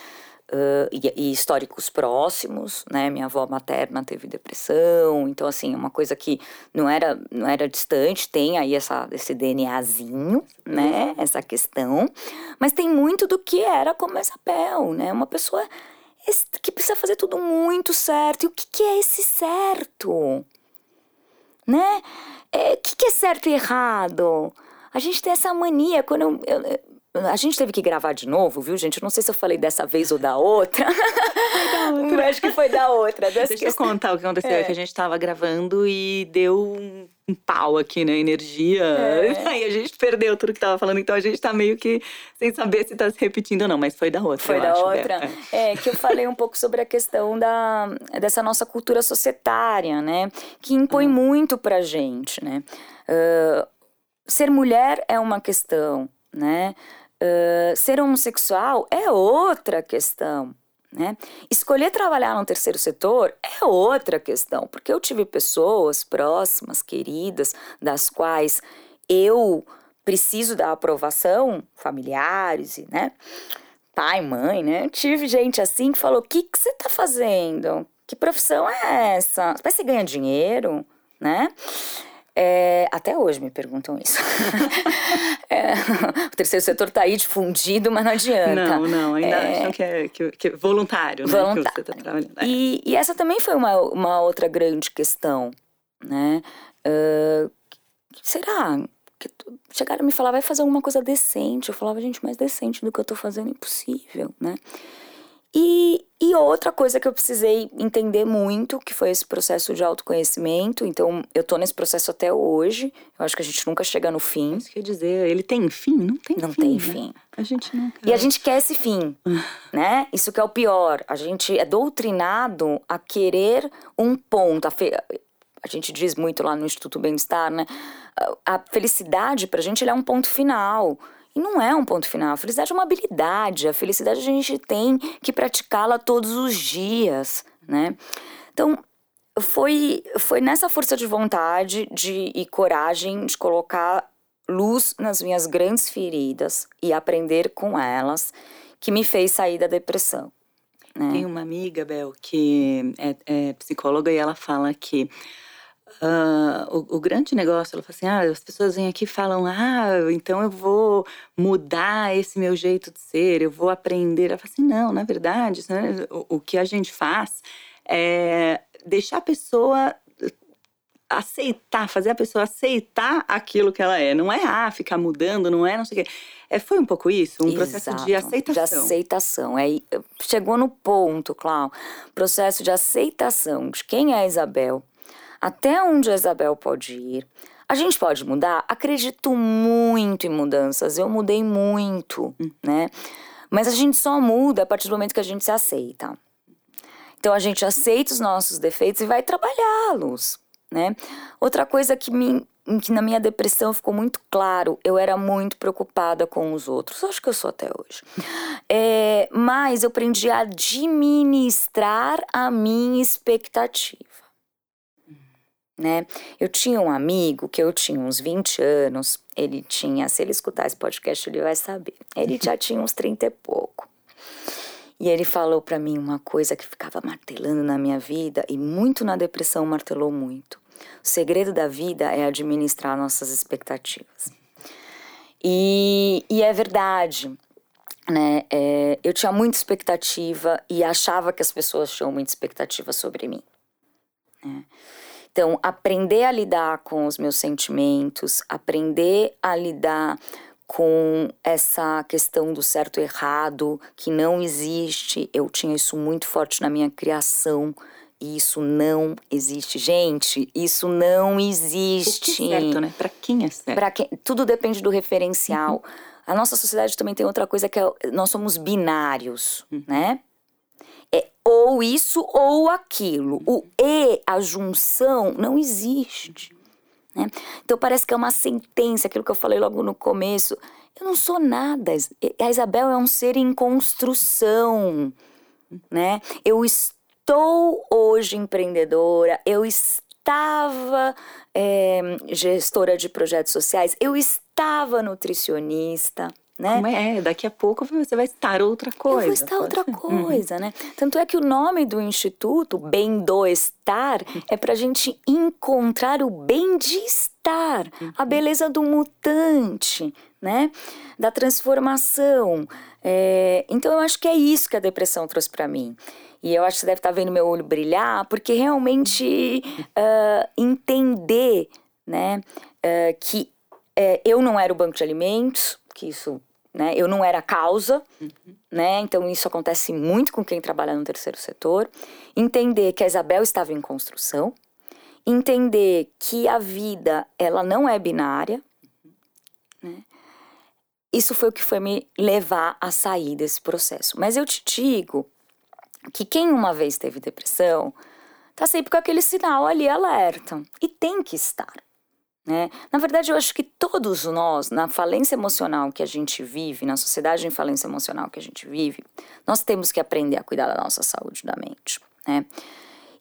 Uh, e, e, históricos próximos, né? Minha avó materna teve depressão, então assim, uma coisa que não era, não era distante, tem aí essa, esse DNAzinho, né? Uhum. Essa questão, mas tem muito do que era como Isabel, né? Uma pessoa que precisa fazer tudo muito certo. E o que, que é esse certo? Né? O é, que, que é certo e errado? A gente tem essa mania, quando eu, eu a gente teve que gravar de novo, viu, gente? Eu não sei se eu falei dessa vez ou da outra. da outra. acho que foi da outra. Deixa que... eu contar o que aconteceu. É. que a gente tava gravando e deu um, um pau aqui na né? energia. É. Aí a gente perdeu tudo que tava falando. Então a gente tá meio que sem saber se tá se repetindo ou não. Mas foi da outra, Foi da acho, outra. É. é, que eu falei um pouco sobre a questão da, dessa nossa cultura societária, né? Que impõe uhum. muito pra gente, né? Uh, ser mulher é uma questão, né? Uh, ser homossexual é outra questão. Né? Escolher trabalhar no terceiro setor é outra questão, porque eu tive pessoas próximas, queridas, das quais eu preciso da aprovação, familiares, né? Pai, mãe, né? Tive gente assim que falou: o que, que você tá fazendo? Que profissão é essa? Vai você ganha dinheiro, né? É, até hoje me perguntam isso. é, o terceiro setor está aí difundido, mas não adianta. Não, não, ainda é, acham que é, que, que é voluntário, né? Voluntário. Tá e, e, essa também foi uma, uma outra grande questão, né? Uh, será? Que chegaram a me falar, vai fazer alguma coisa decente. Eu falava, gente, mais decente do que eu estou fazendo, impossível, né? E outra coisa que eu precisei entender muito, que foi esse processo de autoconhecimento. Então, eu tô nesse processo até hoje. Eu acho que a gente nunca chega no fim. Isso quer dizer, ele tem fim? Não tem não fim. Não tem né? fim. A gente não quer. E a gente quer esse fim, né? Isso que é o pior. A gente é doutrinado a querer um ponto. A, fe... a gente diz muito lá no Instituto Bem-Estar, né? A felicidade pra gente é um ponto final. E não é um ponto final. A felicidade é uma habilidade. A felicidade a gente tem que praticá-la todos os dias, né? Então, foi, foi nessa força de vontade de, e coragem de colocar luz nas minhas grandes feridas e aprender com elas que me fez sair da depressão. Né? Tem uma amiga, Bel, que é, é psicóloga e ela fala que Uh, o, o, grande negócio, ela fala assim: ah, as pessoas vêm aqui e falam, ah, então eu vou mudar esse meu jeito de ser, eu vou aprender. Ela fala assim: não, na verdade, né, o, o, que a gente faz é deixar a pessoa aceitar, fazer a pessoa aceitar aquilo que ela é. Não é, ah, ficar mudando, não é, não sei o quê. É, foi um pouco isso, um Exato, processo de aceitação. De aceitação. É, chegou no ponto, Clau, processo de aceitação de quem é a Isabel até onde a Isabel pode ir. A gente pode mudar? Acredito muito em mudanças. Eu mudei muito, né? Mas a gente só muda a partir do momento que a gente se aceita. Então a gente aceita os nossos defeitos e vai trabalhá-los, né? Outra coisa que me que na minha depressão ficou muito claro, eu era muito preocupada com os outros. Acho que eu sou até hoje. É, mas eu aprendi a administrar a minha expectativa. Né? Eu tinha um amigo que eu tinha uns 20 anos, ele tinha, se ele escutar esse podcast, ele vai saber. Ele já tinha uns 30 e pouco. E ele falou para mim uma coisa que ficava martelando na minha vida e muito na depressão martelou muito. O segredo da vida é administrar nossas expectativas. E, e é verdade, né? É, eu tinha muita expectativa e achava que as pessoas tinham muita expectativa sobre mim. Né? Então, aprender a lidar com os meus sentimentos, aprender a lidar com essa questão do certo e errado, que não existe. Eu tinha isso muito forte na minha criação. Isso não existe. Gente, isso não existe. O que é certo, né? Pra quem é certo? Pra quem, tudo depende do referencial. Uhum. A nossa sociedade também tem outra coisa que é, nós somos binários, uhum. né? É ou isso ou aquilo. O e, a junção, não existe. Né? Então parece que é uma sentença, aquilo que eu falei logo no começo. Eu não sou nada. A Isabel é um ser em construção, né? Eu estou hoje empreendedora, eu estava é, gestora de projetos sociais, eu estava nutricionista, né? Como é? Daqui a pouco você vai estar outra coisa. Eu vou estar outra uhum. coisa, uhum. né? Tanto é que o nome do instituto, Bem do Estar, é para a gente encontrar o bem de estar, uhum. a beleza do mutante, né? Da transformação. É, então eu acho que é isso que a depressão trouxe para mim. E eu acho que você deve estar tá vendo meu olho brilhar, porque realmente uh, entender, né, uh, que uh, eu não era o banco de alimentos, que isso né? Eu não era causa, uhum. né? Então isso acontece muito com quem trabalha no terceiro setor. Entender que a Isabel estava em construção, entender que a vida ela não é binária, né? Isso foi o que foi me levar a sair desse processo. Mas eu te digo que quem uma vez teve depressão tá sempre com aquele sinal ali alerta e tem que estar. Né? Na verdade, eu acho que todos nós, na falência emocional que a gente vive, na sociedade em falência emocional que a gente vive, nós temos que aprender a cuidar da nossa saúde da mente. Né?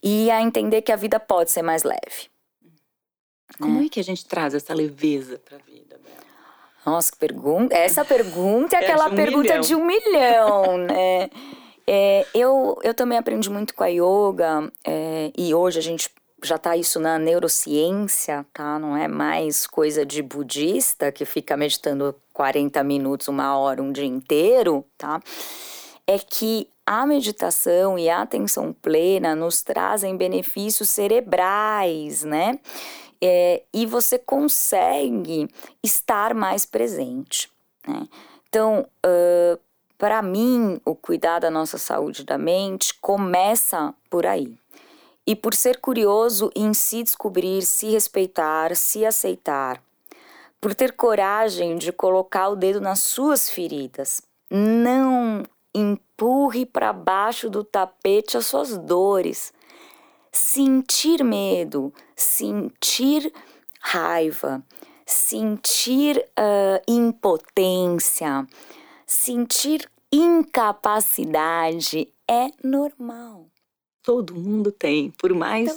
E a entender que a vida pode ser mais leve. Como né? é que a gente traz essa leveza para a vida, Bela? Nossa, que pergunta. Essa pergunta é, é aquela um pergunta milhão. de um milhão, né? É, eu, eu também aprendi muito com a yoga é, e hoje a gente já tá isso na neurociência, tá? Não é mais coisa de budista que fica meditando 40 minutos, uma hora, um dia inteiro, tá? É que a meditação e a atenção plena nos trazem benefícios cerebrais, né? É, e você consegue estar mais presente, né? Então, uh, para mim, o cuidar da nossa saúde da mente começa por aí e por ser curioso em se descobrir, se respeitar, se aceitar, por ter coragem de colocar o dedo nas suas feridas. Não empurre para baixo do tapete as suas dores. Sentir medo, sentir raiva, sentir uh, impotência, sentir incapacidade é normal. Todo mundo tem, por mais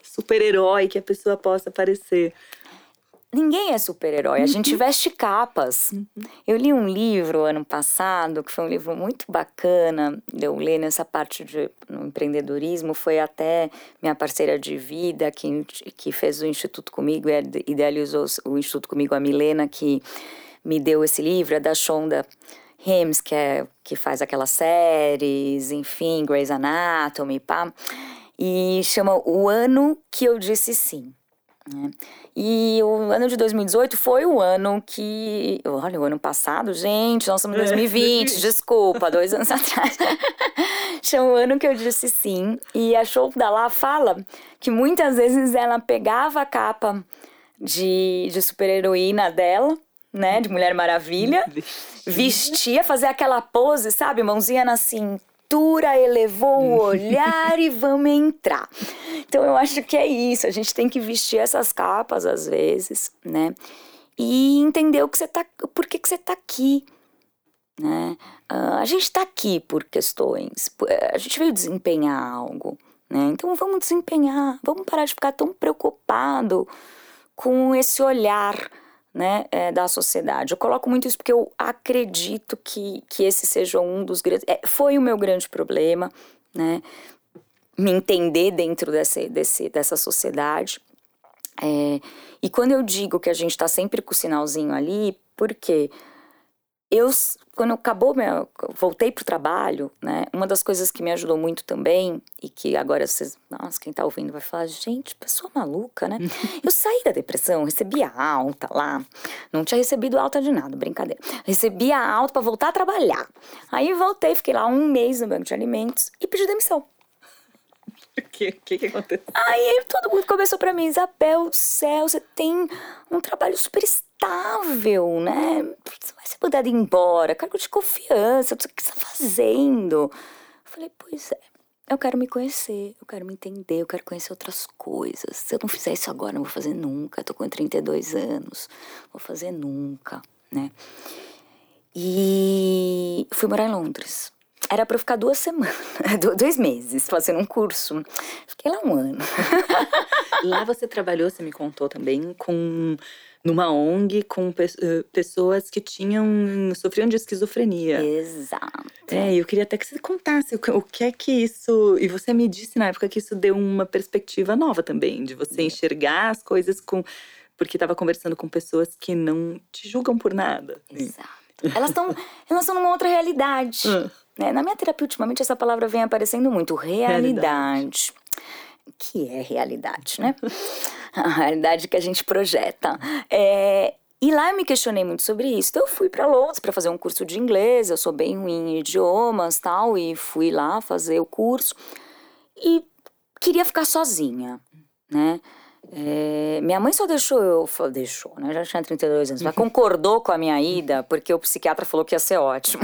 super-herói que a pessoa possa parecer. Ninguém é super-herói, a gente veste capas. Uhum. Eu li um livro ano passado, que foi um livro muito bacana, eu ler nessa parte de no empreendedorismo, foi até minha parceira de vida que, que fez o Instituto comigo, idealizou o Instituto comigo, a Milena, que me deu esse livro, é da Shonda Hims, que, é, que faz aquelas séries, enfim, Grey's Anatomy, pá. E chama O Ano Que Eu Disse Sim. Né? E o ano de 2018 foi o ano que. Olha, o ano passado, gente, nós estamos em 2020, é. desculpa, dois anos atrás. Chama o ano que eu disse sim. E a show da lá fala que muitas vezes ela pegava a capa de, de super-heroína dela né, de Mulher Maravilha, vestia, fazia aquela pose, sabe, mãozinha na cintura, elevou o olhar e vamos entrar. Então eu acho que é isso, a gente tem que vestir essas capas às vezes, né? E entender o que você tá, por que, que você tá aqui, né? Uh, a gente está aqui por questões, a gente veio desempenhar algo, né? Então vamos desempenhar, vamos parar de ficar tão preocupado com esse olhar né, é, da sociedade. Eu coloco muito isso porque eu acredito que, que esse seja um dos grandes. É, foi o meu grande problema, né? Me entender dentro desse, desse, dessa sociedade. É, e quando eu digo que a gente está sempre com o sinalzinho ali, porque eu quando acabou meu, voltei pro trabalho, né? Uma das coisas que me ajudou muito também e que agora vocês, nossa, quem tá ouvindo vai falar, gente, pessoa maluca, né? eu saí da depressão, recebia alta lá, não tinha recebido alta de nada, brincadeira. Recebia alta para voltar a trabalhar. Aí voltei, fiquei lá um mês no banco de alimentos e pedi demissão. O que, que, aconteceu? Aí todo mundo começou pra mim, Isabel, céu, você tem um trabalho super estável, né? Você vai ser mandada embora, cargo de confiança, o que você tá fazendo? Eu falei, pois é. Eu quero me conhecer, eu quero me entender, eu quero conhecer outras coisas. Se eu não fizer isso agora, não vou fazer nunca. Eu tô com 32 anos, vou fazer nunca, né? E fui morar em Londres. Era para eu ficar duas semanas, dois meses fazendo um curso. Fiquei lá um ano. lá você trabalhou, você me contou também, com numa ONG com pe pessoas que tinham sofriam de esquizofrenia. Exato. É, eu queria até que você contasse o, o que é que isso. E você me disse na época que isso deu uma perspectiva nova também, de você enxergar as coisas com. Porque estava conversando com pessoas que não te julgam por nada. Exato. Elas estão elas estão numa outra realidade. Né? Na minha terapia, ultimamente, essa palavra vem aparecendo muito: realidade. realidade. Que é realidade, né? a realidade que a gente projeta. É, e lá eu me questionei muito sobre isso. Então eu fui para Londres para fazer um curso de inglês. Eu sou bem ruim em idiomas tal, e fui lá fazer o curso. E queria ficar sozinha, né? É, minha mãe só deixou eu. Deixou, né? Já tinha 32 anos. Mas concordou com a minha ida, porque o psiquiatra falou que ia ser ótimo.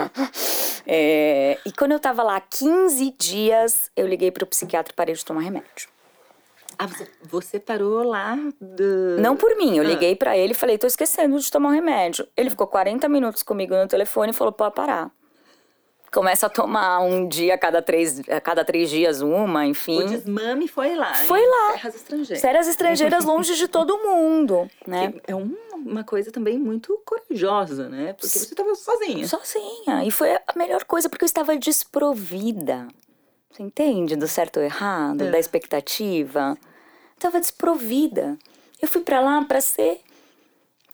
é, e quando eu tava lá 15 dias, eu liguei pro psiquiatra e parei de tomar remédio. Ah, você, você parou lá do... Não por mim, eu ah. liguei para ele e falei, tô esquecendo de tomar o remédio. Ele ficou 40 minutos comigo no telefone e falou, pode parar começa a tomar um dia a cada três, a cada três dias uma, enfim. O desmame foi lá. Foi lá. Terras estrangeiras. Terras estrangeiras longe de todo mundo, né? Que é uma coisa também muito corajosa, né? Porque você estava sozinha. Sozinha. E foi a melhor coisa porque eu estava desprovida. Você entende? Do certo ou errado, é. da expectativa. Estava desprovida. Eu fui para lá para ser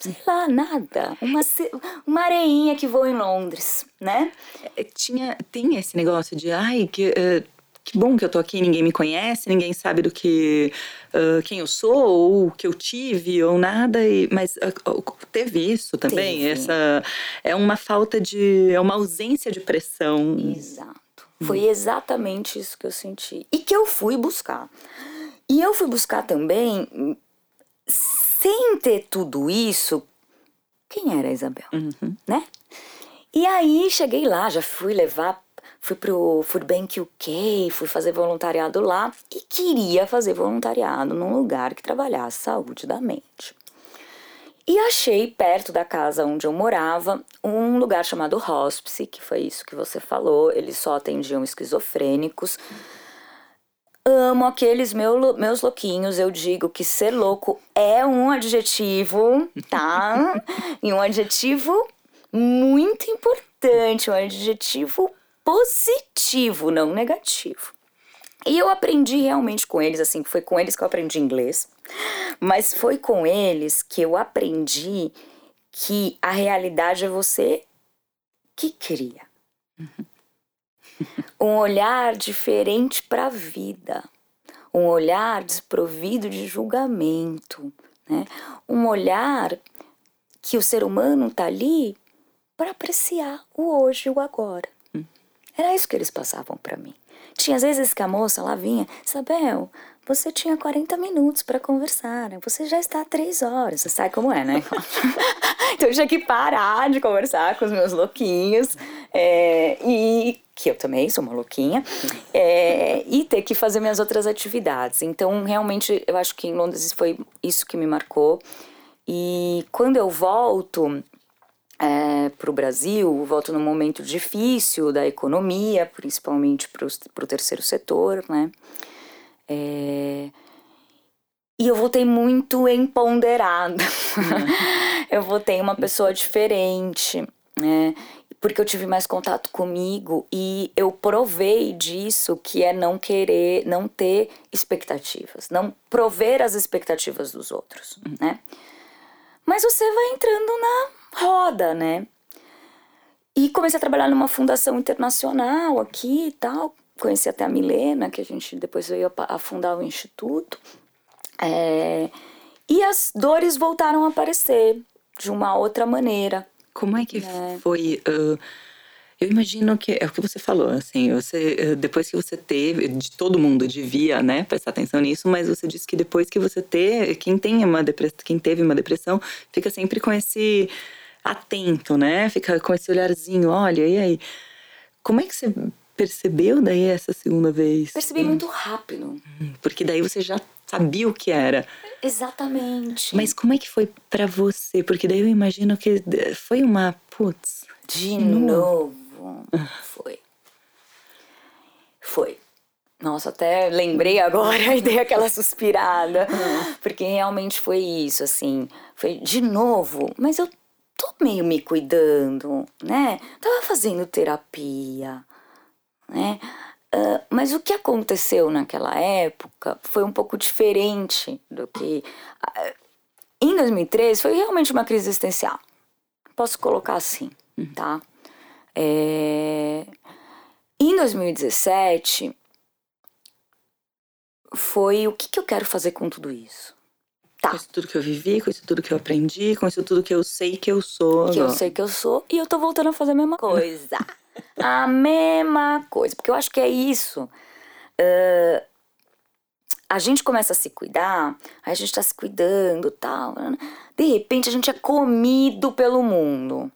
sei lá, nada. Uma, uma areinha que voa em Londres, né? É, tinha, tem esse negócio de, ai, que, uh, que bom que eu tô aqui, ninguém me conhece, ninguém sabe do que, uh, quem eu sou, ou o que eu tive, ou nada. E, mas uh, teve isso também, teve. essa, é uma falta de, é uma ausência de pressão. Exato. Foi exatamente isso que eu senti. E que eu fui buscar. E eu fui buscar também sem ter tudo isso, quem era a Isabel, uhum. né? E aí cheguei lá, já fui levar, fui pro Food Bank UK, fui fazer voluntariado lá e queria fazer voluntariado num lugar que trabalhasse saúde da mente. E achei perto da casa onde eu morava um lugar chamado Hospice, que foi isso que você falou. Eles só atendiam esquizofrênicos. Amo aqueles meu, meus louquinhos. Eu digo que ser louco é um adjetivo, tá? e um adjetivo muito importante, um adjetivo positivo, não negativo. E eu aprendi realmente com eles, assim, foi com eles que eu aprendi inglês, mas foi com eles que eu aprendi que a realidade é você que cria. Uhum um olhar diferente para a vida, um olhar desprovido de julgamento, né? um olhar que o ser humano está ali para apreciar o hoje e o agora. Hum. Era isso que eles passavam para mim. Tinha às vezes que a moça lá vinha, Isabel, você tinha 40 minutos para conversar, né? você já está há três horas. Você sabe como é, né? então eu tinha que parar de conversar com os meus louquinhos É, e que eu também sou uma louquinha, é, e ter que fazer minhas outras atividades. Então, realmente, eu acho que em Londres foi isso que me marcou. E quando eu volto é, para o Brasil, volto num momento difícil da economia, principalmente para o terceiro setor, né? É, e eu voltei muito empoderada. Uhum. eu voltei uma pessoa diferente, né? Porque eu tive mais contato comigo e eu provei disso que é não querer, não ter expectativas, não prover as expectativas dos outros, uhum. né? Mas você vai entrando na roda, né? E comecei a trabalhar numa fundação internacional aqui e tal. Conheci até a Milena, que a gente depois veio a fundar o instituto. É, e as dores voltaram a aparecer de uma outra maneira. Como é que é. foi? Uh, eu imagino que é o que você falou, assim, você depois que você teve, de todo mundo devia, né, prestar atenção nisso, mas você disse que depois que você ter, quem tem uma depressão, quem teve uma depressão, fica sempre com esse atento, né? Fica com esse olharzinho, olha, e aí? Como é que você percebeu daí essa segunda vez? Percebi muito rápido. Hum, porque daí você já sabia o que era. Exatamente. Mas como é que foi para você? Porque daí eu imagino que foi uma putz. De novo. Ah. Foi. Foi. Nossa, até lembrei agora e dei aquela suspirada. Ah. Porque realmente foi isso, assim. Foi de novo. Mas eu tô meio me cuidando, né? Tava fazendo terapia, né? Uh, mas o que aconteceu naquela época foi um pouco diferente do que. Uh, em 2013 foi realmente uma crise existencial. Posso colocar assim, uhum. tá? É... Em 2017 foi o que, que eu quero fazer com tudo isso. Tá. Com isso tudo que eu vivi, com isso tudo que eu aprendi, com isso tudo que eu sei que eu sou. Que eu sei que eu sou e eu tô voltando a fazer a mesma coisa a mesma coisa. Porque eu acho que é isso. Uh, a gente começa a se cuidar, aí a gente tá se cuidando tal. Né? De repente a gente é comido pelo mundo.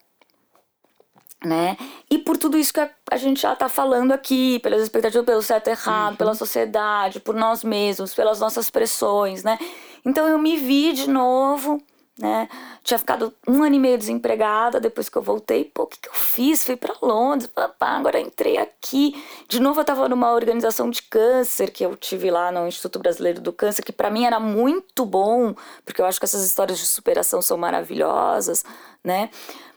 Né? E por tudo isso que a, a gente já tá falando aqui, pelas expectativas, pelo certo e errado, uhum. pela sociedade, por nós mesmos, pelas nossas pressões, né? Então eu me vi de novo né? Tinha ficado um ano e meio desempregada depois que eu voltei. Pô, o que, que eu fiz? Fui para Londres, papá, agora entrei aqui. De novo eu estava numa organização de câncer que eu tive lá no Instituto Brasileiro do Câncer, que para mim era muito bom, porque eu acho que essas histórias de superação são maravilhosas, né?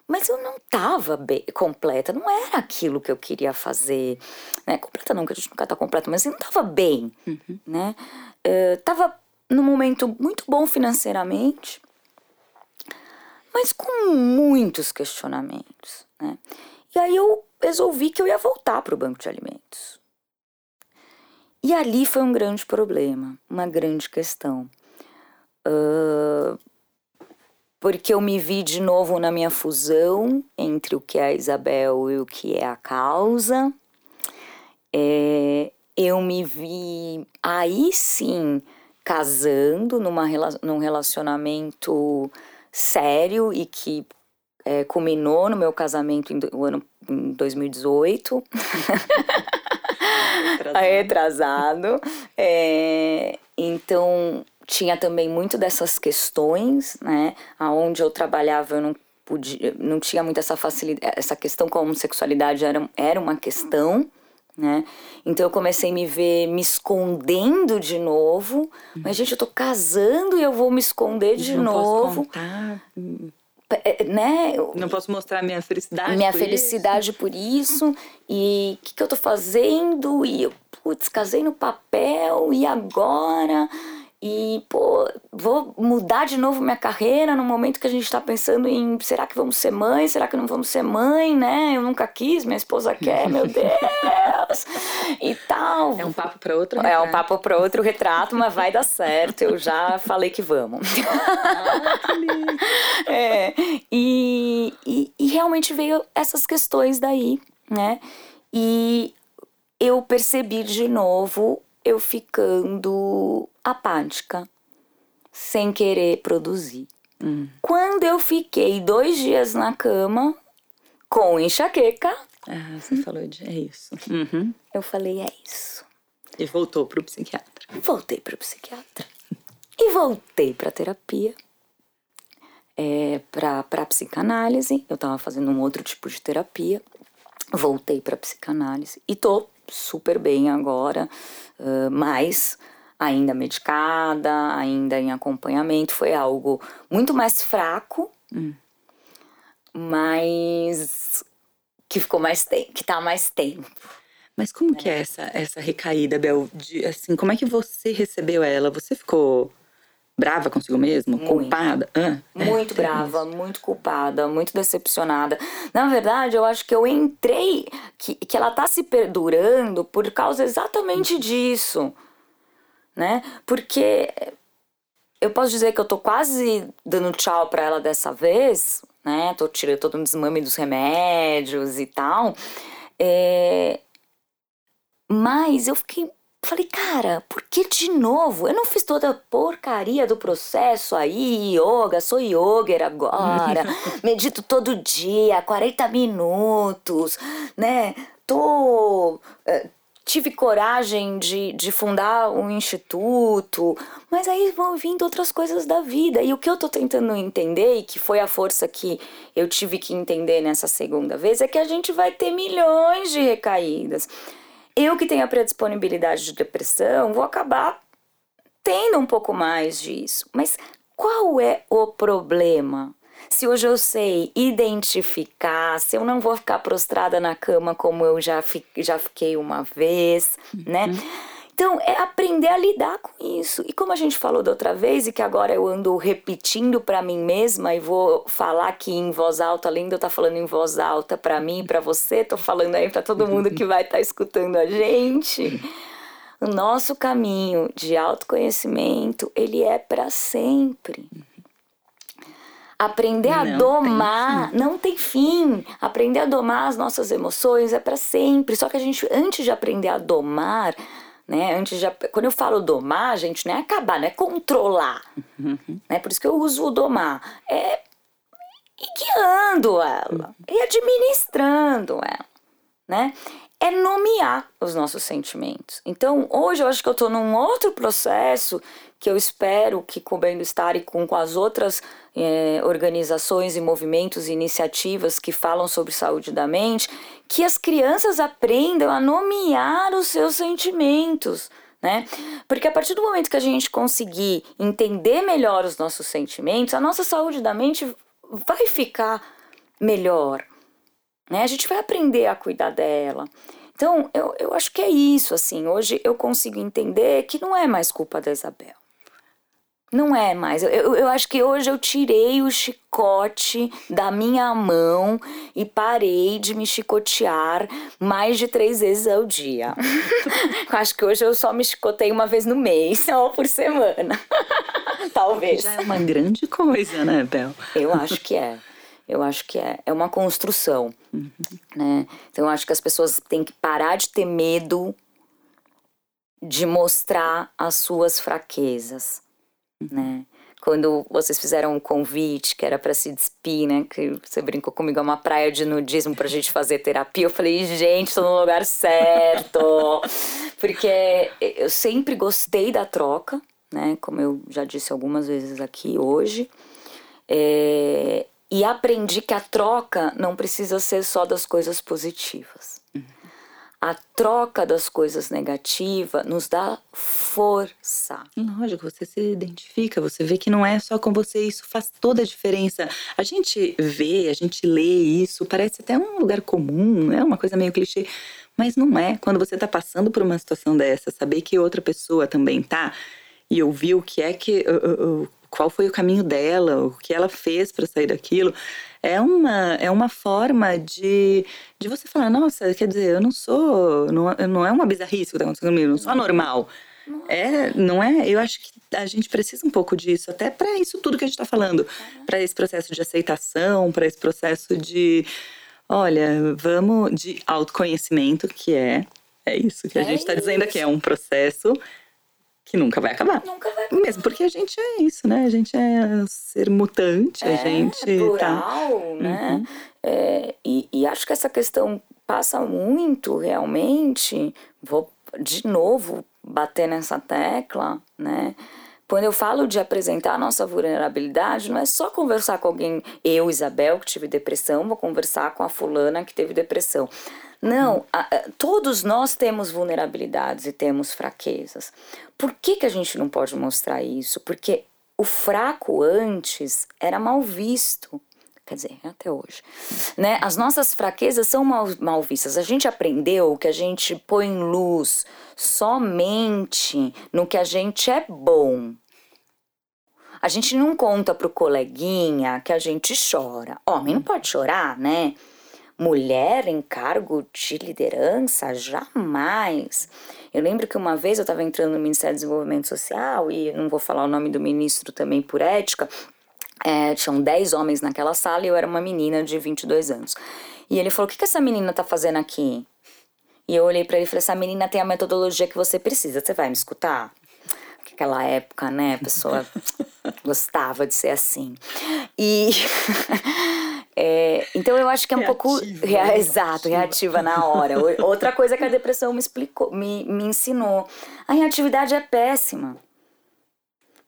Mas eu não estava completa, não era aquilo que eu queria fazer, né? Completa não, que a gente nunca tá completa, mas eu não estava bem, uhum. né? Uh, tava num momento muito bom financeiramente, mas com muitos questionamentos. Né? E aí eu resolvi que eu ia voltar para o banco de alimentos. E ali foi um grande problema, uma grande questão. Uh, porque eu me vi de novo na minha fusão entre o que é a Isabel e o que é a causa. É, eu me vi aí sim casando numa, num relacionamento sério e que é, culminou no meu casamento em, no ano, em 2018. Retrasado. É, então, tinha também muito dessas questões, né? Aonde eu trabalhava, eu não podia, não tinha muito essa facilidade, essa questão com a homossexualidade era, era uma questão, né? Então eu comecei a me ver me escondendo de novo. Mas, gente, eu tô casando e eu vou me esconder de não novo. Posso contar. É, né? Não posso mostrar minha felicidade. Minha por felicidade isso. por isso. E o que, que eu tô fazendo? E eu, putz, casei no papel, e agora? E, pô, vou mudar de novo minha carreira no momento que a gente está pensando em será que vamos ser mãe? Será que não vamos ser mãe, né? Eu nunca quis, minha esposa quer, meu Deus! E tal. É um papo para outro retrato. É um papo para outro retrato, mas vai dar certo. Eu já falei que vamos. Ah, que lindo. É, e, e, e realmente veio essas questões daí, né? E eu percebi de novo eu ficando apática, sem querer produzir. Hum. Quando eu fiquei dois dias na cama, com enxaqueca, Ah, você falou de é isso. Uhum. Eu falei, é isso. E voltou pro psiquiatra. Voltei pro psiquiatra. E voltei pra terapia. É, pra, pra psicanálise. Eu tava fazendo um outro tipo de terapia. Voltei pra psicanálise. E tô super bem agora. Uh, mas ainda medicada, ainda em acompanhamento. Foi algo muito mais fraco. Hum. Mas que ficou mais tempo, que tá mais tempo. Mas como é. que é essa, essa recaída, Bel? De, assim, como é que você recebeu ela? Você ficou brava consigo mesmo? Muito. Culpada? Ah, muito é, brava, é muito culpada, muito decepcionada. Na verdade, eu acho que eu entrei, que, que ela tá se perdurando por causa exatamente disso, né? Porque eu posso dizer que eu tô quase dando tchau para ela dessa vez, né? Tô tirando todo um desmame dos remédios e tal. É... Mas eu fiquei. Falei, cara, por que de novo? Eu não fiz toda a porcaria do processo aí, yoga, sou yoga agora, medito todo dia, 40 minutos, né? Tô. É, tive coragem de, de fundar um instituto, mas aí vão vindo outras coisas da vida. E o que eu tô tentando entender, e que foi a força que eu tive que entender nessa segunda vez, é que a gente vai ter milhões de recaídas. Eu que tenho a predisponibilidade de depressão, vou acabar tendo um pouco mais disso. Mas qual é o problema? se hoje eu sei identificar, se eu não vou ficar prostrada na cama como eu já, fi, já fiquei uma vez, né? uhum. né? Então, é aprender a lidar com isso. E como a gente falou da outra vez, e que agora eu ando repetindo para mim mesma e vou falar aqui em voz alta, além de eu estar tá falando em voz alta para mim, para você, tô falando aí para todo mundo que vai estar tá escutando a gente. O nosso caminho de autoconhecimento, ele é para sempre. Aprender a não domar tem não tem fim. Aprender a domar as nossas emoções é para sempre. Só que a gente, antes de aprender a domar, né? Antes de, quando eu falo domar, gente, não é acabar, não é controlar. Uhum. Né? Por isso que eu uso o domar. É guiando ela, e administrando ela, né? É nomear os nossos sentimentos. Então, hoje eu acho que eu estou num outro processo que eu espero que com o Bem-Estar e com, com as outras é, organizações e movimentos e iniciativas que falam sobre saúde da mente, que as crianças aprendam a nomear os seus sentimentos. Né? Porque a partir do momento que a gente conseguir entender melhor os nossos sentimentos, a nossa saúde da mente vai ficar melhor. Né? A gente vai aprender a cuidar dela. Então, eu, eu acho que é isso, assim. Hoje eu consigo entender que não é mais culpa da Isabel. Não é mais. Eu, eu, eu, acho que hoje eu tirei o chicote da minha mão e parei de me chicotear mais de três vezes ao dia. eu acho que hoje eu só me chicotei uma vez no mês ou por semana. Talvez. Já é uma grande coisa, né, Bel? Eu acho que é. Eu acho que é. É uma construção. Uhum. Né? Então eu acho que as pessoas têm que parar de ter medo de mostrar as suas fraquezas né? Quando vocês fizeram um convite que era para se despir, né? Que você brincou comigo, é uma praia de nudismo pra gente fazer terapia. Eu falei, gente, tô no lugar certo. Porque eu sempre gostei da troca, né? Como eu já disse algumas vezes aqui hoje. É... E aprendi que a troca não precisa ser só das coisas positivas a troca das coisas negativas nos dá força. Lógico, você se identifica, você vê que não é só com você, isso faz toda a diferença. A gente vê, a gente lê isso, parece até um lugar comum, é uma coisa meio clichê, mas não é. Quando você está passando por uma situação dessa, saber que outra pessoa também tá e ouvir o que é que qual foi o caminho dela, o que ela fez para sair daquilo, é uma, é uma forma de, de você falar, nossa, quer dizer, eu não sou, não, não é uma bizarrice que está acontecendo comigo, não sou anormal. É, não é? Eu acho que a gente precisa um pouco disso, até para isso tudo que a gente está falando, para esse processo de aceitação, para esse processo de, olha, vamos de autoconhecimento, que é é isso que a é gente está dizendo aqui, é um processo que nunca vai acabar. Nunca vai acabar. Mesmo porque a gente é isso, né? A gente é ser mutante, é, a gente plural, tá... né? Uhum. É, e, e acho que essa questão passa muito realmente, vou de novo bater nessa tecla, né? Quando eu falo de apresentar a nossa vulnerabilidade, não é só conversar com alguém, eu, Isabel, que tive depressão, vou conversar com a fulana que teve depressão. Não, a, a, todos nós temos vulnerabilidades e temos fraquezas. Por que, que a gente não pode mostrar isso? Porque o fraco antes era mal visto quer dizer, até hoje. Né? As nossas fraquezas são mal, mal vistas. A gente aprendeu que a gente põe luz somente no que a gente é bom. A gente não conta pro coleguinha que a gente chora. Homem não pode chorar, né? Mulher em cargo de liderança, jamais. Eu lembro que uma vez eu estava entrando no Ministério do Desenvolvimento Social, e não vou falar o nome do ministro também por ética, é, tinham 10 homens naquela sala e eu era uma menina de 22 anos. E ele falou: O que, que essa menina tá fazendo aqui? E eu olhei para ele e falei: Essa menina tem a metodologia que você precisa, você vai me escutar? Naquela época, né, a pessoa gostava de ser assim. E. é, então eu acho que é um reativa, pouco. Rea, né? exato, reativa na hora. Outra coisa que a depressão me explicou, me, me ensinou. A reatividade é péssima.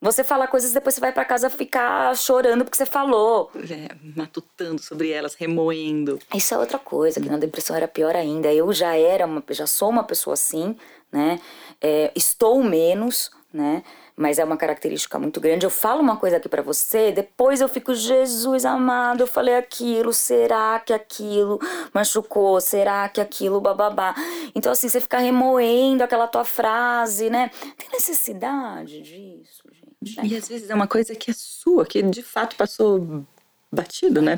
Você fala coisas depois você vai para casa ficar chorando porque você falou. É, matutando sobre elas, remoendo. Isso é outra coisa, que na depressão era pior ainda. Eu já era, uma, já sou uma pessoa assim, né? É, estou menos, né? mas é uma característica muito grande. Eu falo uma coisa aqui para você, depois eu fico, Jesus amado, eu falei aquilo, será que aquilo machucou? Será que aquilo bababá? Então, assim, você fica remoendo aquela tua frase, né? Tem necessidade disso, gente. E às vezes é uma coisa que é sua, que de fato passou batido, né?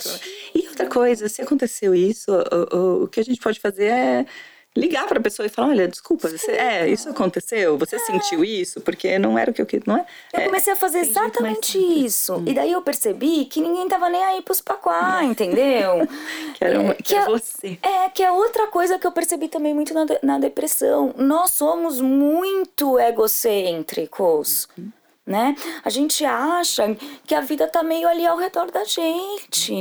E outra coisa, se aconteceu isso, o, o, o que a gente pode fazer é ligar para a pessoa e falar, olha, desculpa, você, é, isso aconteceu, você é. sentiu isso, porque não era o que eu queria, não é? Eu é, comecei a fazer exatamente isso. Hum. E daí eu percebi que ninguém tava nem aí pros paquá, entendeu? que era, uma, que, que é, você. É, que é outra coisa que eu percebi também muito na, na depressão. Nós somos muito egocêntricos. Uhum. Né? A gente acha que a vida tá meio ali ao redor da gente.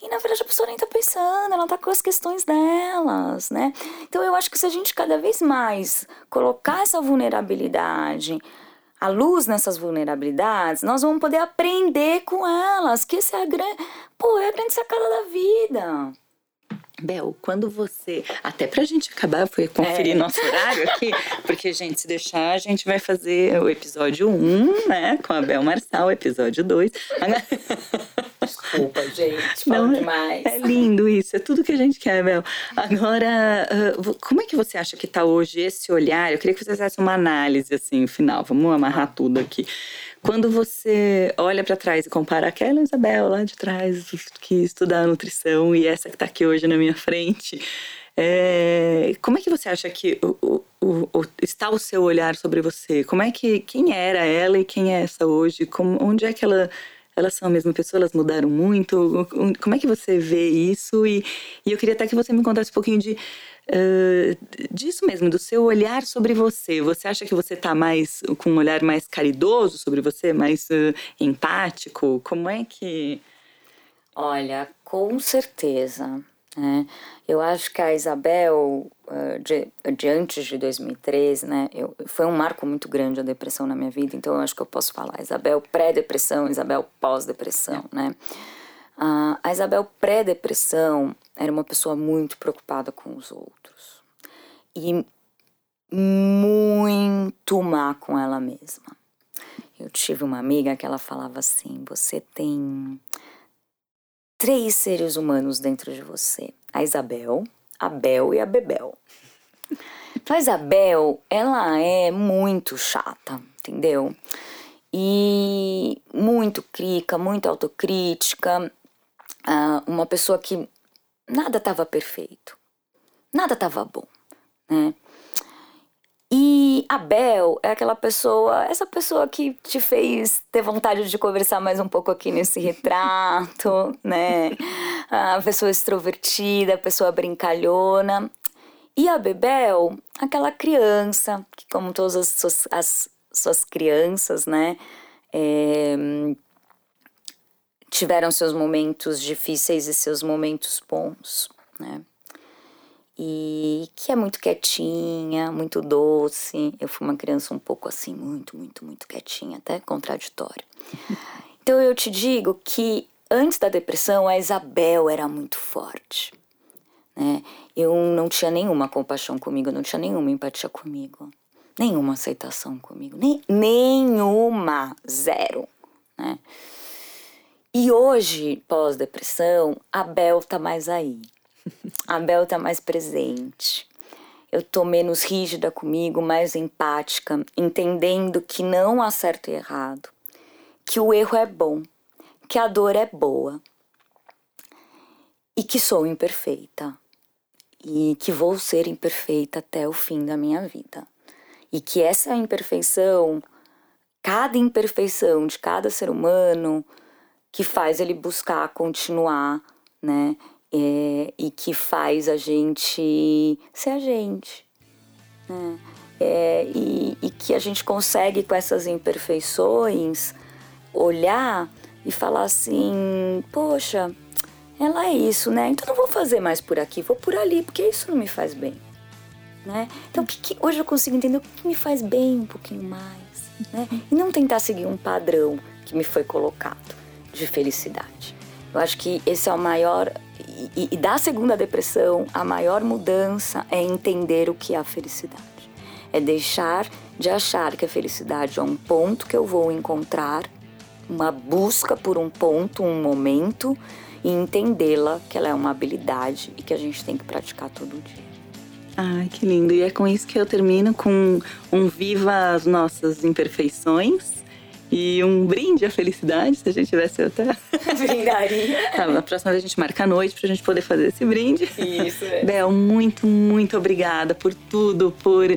E na verdade a pessoa nem tá pensando, ela tá com as questões delas, né? Então eu acho que se a gente cada vez mais colocar essa vulnerabilidade, a luz nessas vulnerabilidades, nós vamos poder aprender com elas, que essa é a grande, pô, é a grande sacada da vida. Bel, quando você. Até pra gente acabar, fui conferir é. nosso horário aqui, porque, gente, se deixar, a gente vai fazer o episódio 1, né? Com a Bel Marçal, episódio 2. Desculpa, gente, falo Não, demais. É lindo isso, é tudo que a gente quer, Bel. Agora, uh, como é que você acha que tá hoje esse olhar? Eu queria que você fizesse uma análise, assim, final. Vamos amarrar tudo aqui. Quando você olha para trás e compara aquela Isabel lá de trás que estuda a nutrição e essa que está aqui hoje na minha frente, é, como é que você acha que o, o, o, está o seu olhar sobre você? Como é que quem era ela e quem é essa hoje? Como, onde é que ela elas são a mesma pessoa, elas mudaram muito. Como é que você vê isso? E, e eu queria até que você me contasse um pouquinho de uh, disso mesmo, do seu olhar sobre você. Você acha que você está mais com um olhar mais caridoso sobre você, mais uh, empático? Como é que. Olha, com certeza. Né? Eu acho que a Isabel, uh, de, de, antes de 2013, né, eu, foi um marco muito grande a depressão na minha vida, então eu acho que eu posso falar Isabel pré-depressão, Isabel pós-depressão, né? Uh, a Isabel pré-depressão era uma pessoa muito preocupada com os outros e muito má com ela mesma. Eu tive uma amiga que ela falava assim: você tem três seres humanos dentro de você: a Isabel, a Bel e a Bebel. Então, a Isabel, ela é muito chata, entendeu? E muito crica, muito autocrítica, uh, uma pessoa que nada estava perfeito, nada estava bom, né? E a Bel é aquela pessoa, essa pessoa que te fez ter vontade de conversar mais um pouco aqui nesse retrato, né? A pessoa extrovertida, a pessoa brincalhona. E a Bebel, aquela criança, que como todas as suas, as suas crianças, né? É, tiveram seus momentos difíceis e seus momentos bons, né? E que é muito quietinha, muito doce. Eu fui uma criança um pouco assim, muito, muito, muito quietinha, até contraditória. Então eu te digo que antes da depressão a Isabel era muito forte. Né? Eu não tinha nenhuma compaixão comigo, não tinha nenhuma empatia comigo, nenhuma aceitação comigo, nem, nenhuma, zero. Né? E hoje, pós-depressão, a Bel tá mais aí. A Bel tá mais presente. Eu tô menos rígida comigo, mais empática, entendendo que não há certo e errado, que o erro é bom, que a dor é boa e que sou imperfeita e que vou ser imperfeita até o fim da minha vida. E que essa imperfeição, cada imperfeição de cada ser humano, que faz ele buscar continuar, né? É, e que faz a gente ser a gente. Né? É, e, e que a gente consegue, com essas imperfeições, olhar e falar assim: poxa, ela é isso, né? Então não vou fazer mais por aqui, vou por ali, porque isso não me faz bem. Né? Então que, que, hoje eu consigo entender o que me faz bem um pouquinho mais. Né? E não tentar seguir um padrão que me foi colocado de felicidade. Eu acho que esse é o maior e, e da segunda depressão, a maior mudança é entender o que é a felicidade. É deixar de achar que a felicidade é um ponto que eu vou encontrar, uma busca por um ponto, um momento, e entendê-la que ela é uma habilidade e que a gente tem que praticar todo dia. Ai, que lindo. E é com isso que eu termino com um viva as nossas imperfeições e um brinde à felicidade, se a gente tivesse até. Brindaria. tá, na próxima vez a gente marca a noite pra gente poder fazer esse brinde. Isso, é. Bel, muito, muito obrigada por tudo, por,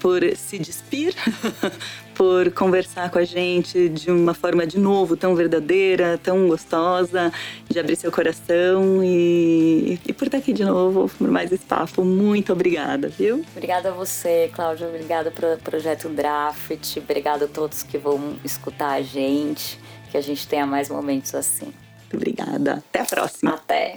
por se despir, por conversar com a gente de uma forma, de novo, tão verdadeira, tão gostosa, de abrir seu coração e, e por estar aqui de novo por mais esse papo. Muito obrigada, viu? Obrigada a você, Cláudia. Obrigada pelo projeto Draft. Obrigada a todos que vão escutar a gente. Que a gente tenha mais momentos assim. Muito obrigada. Até a próxima. Até.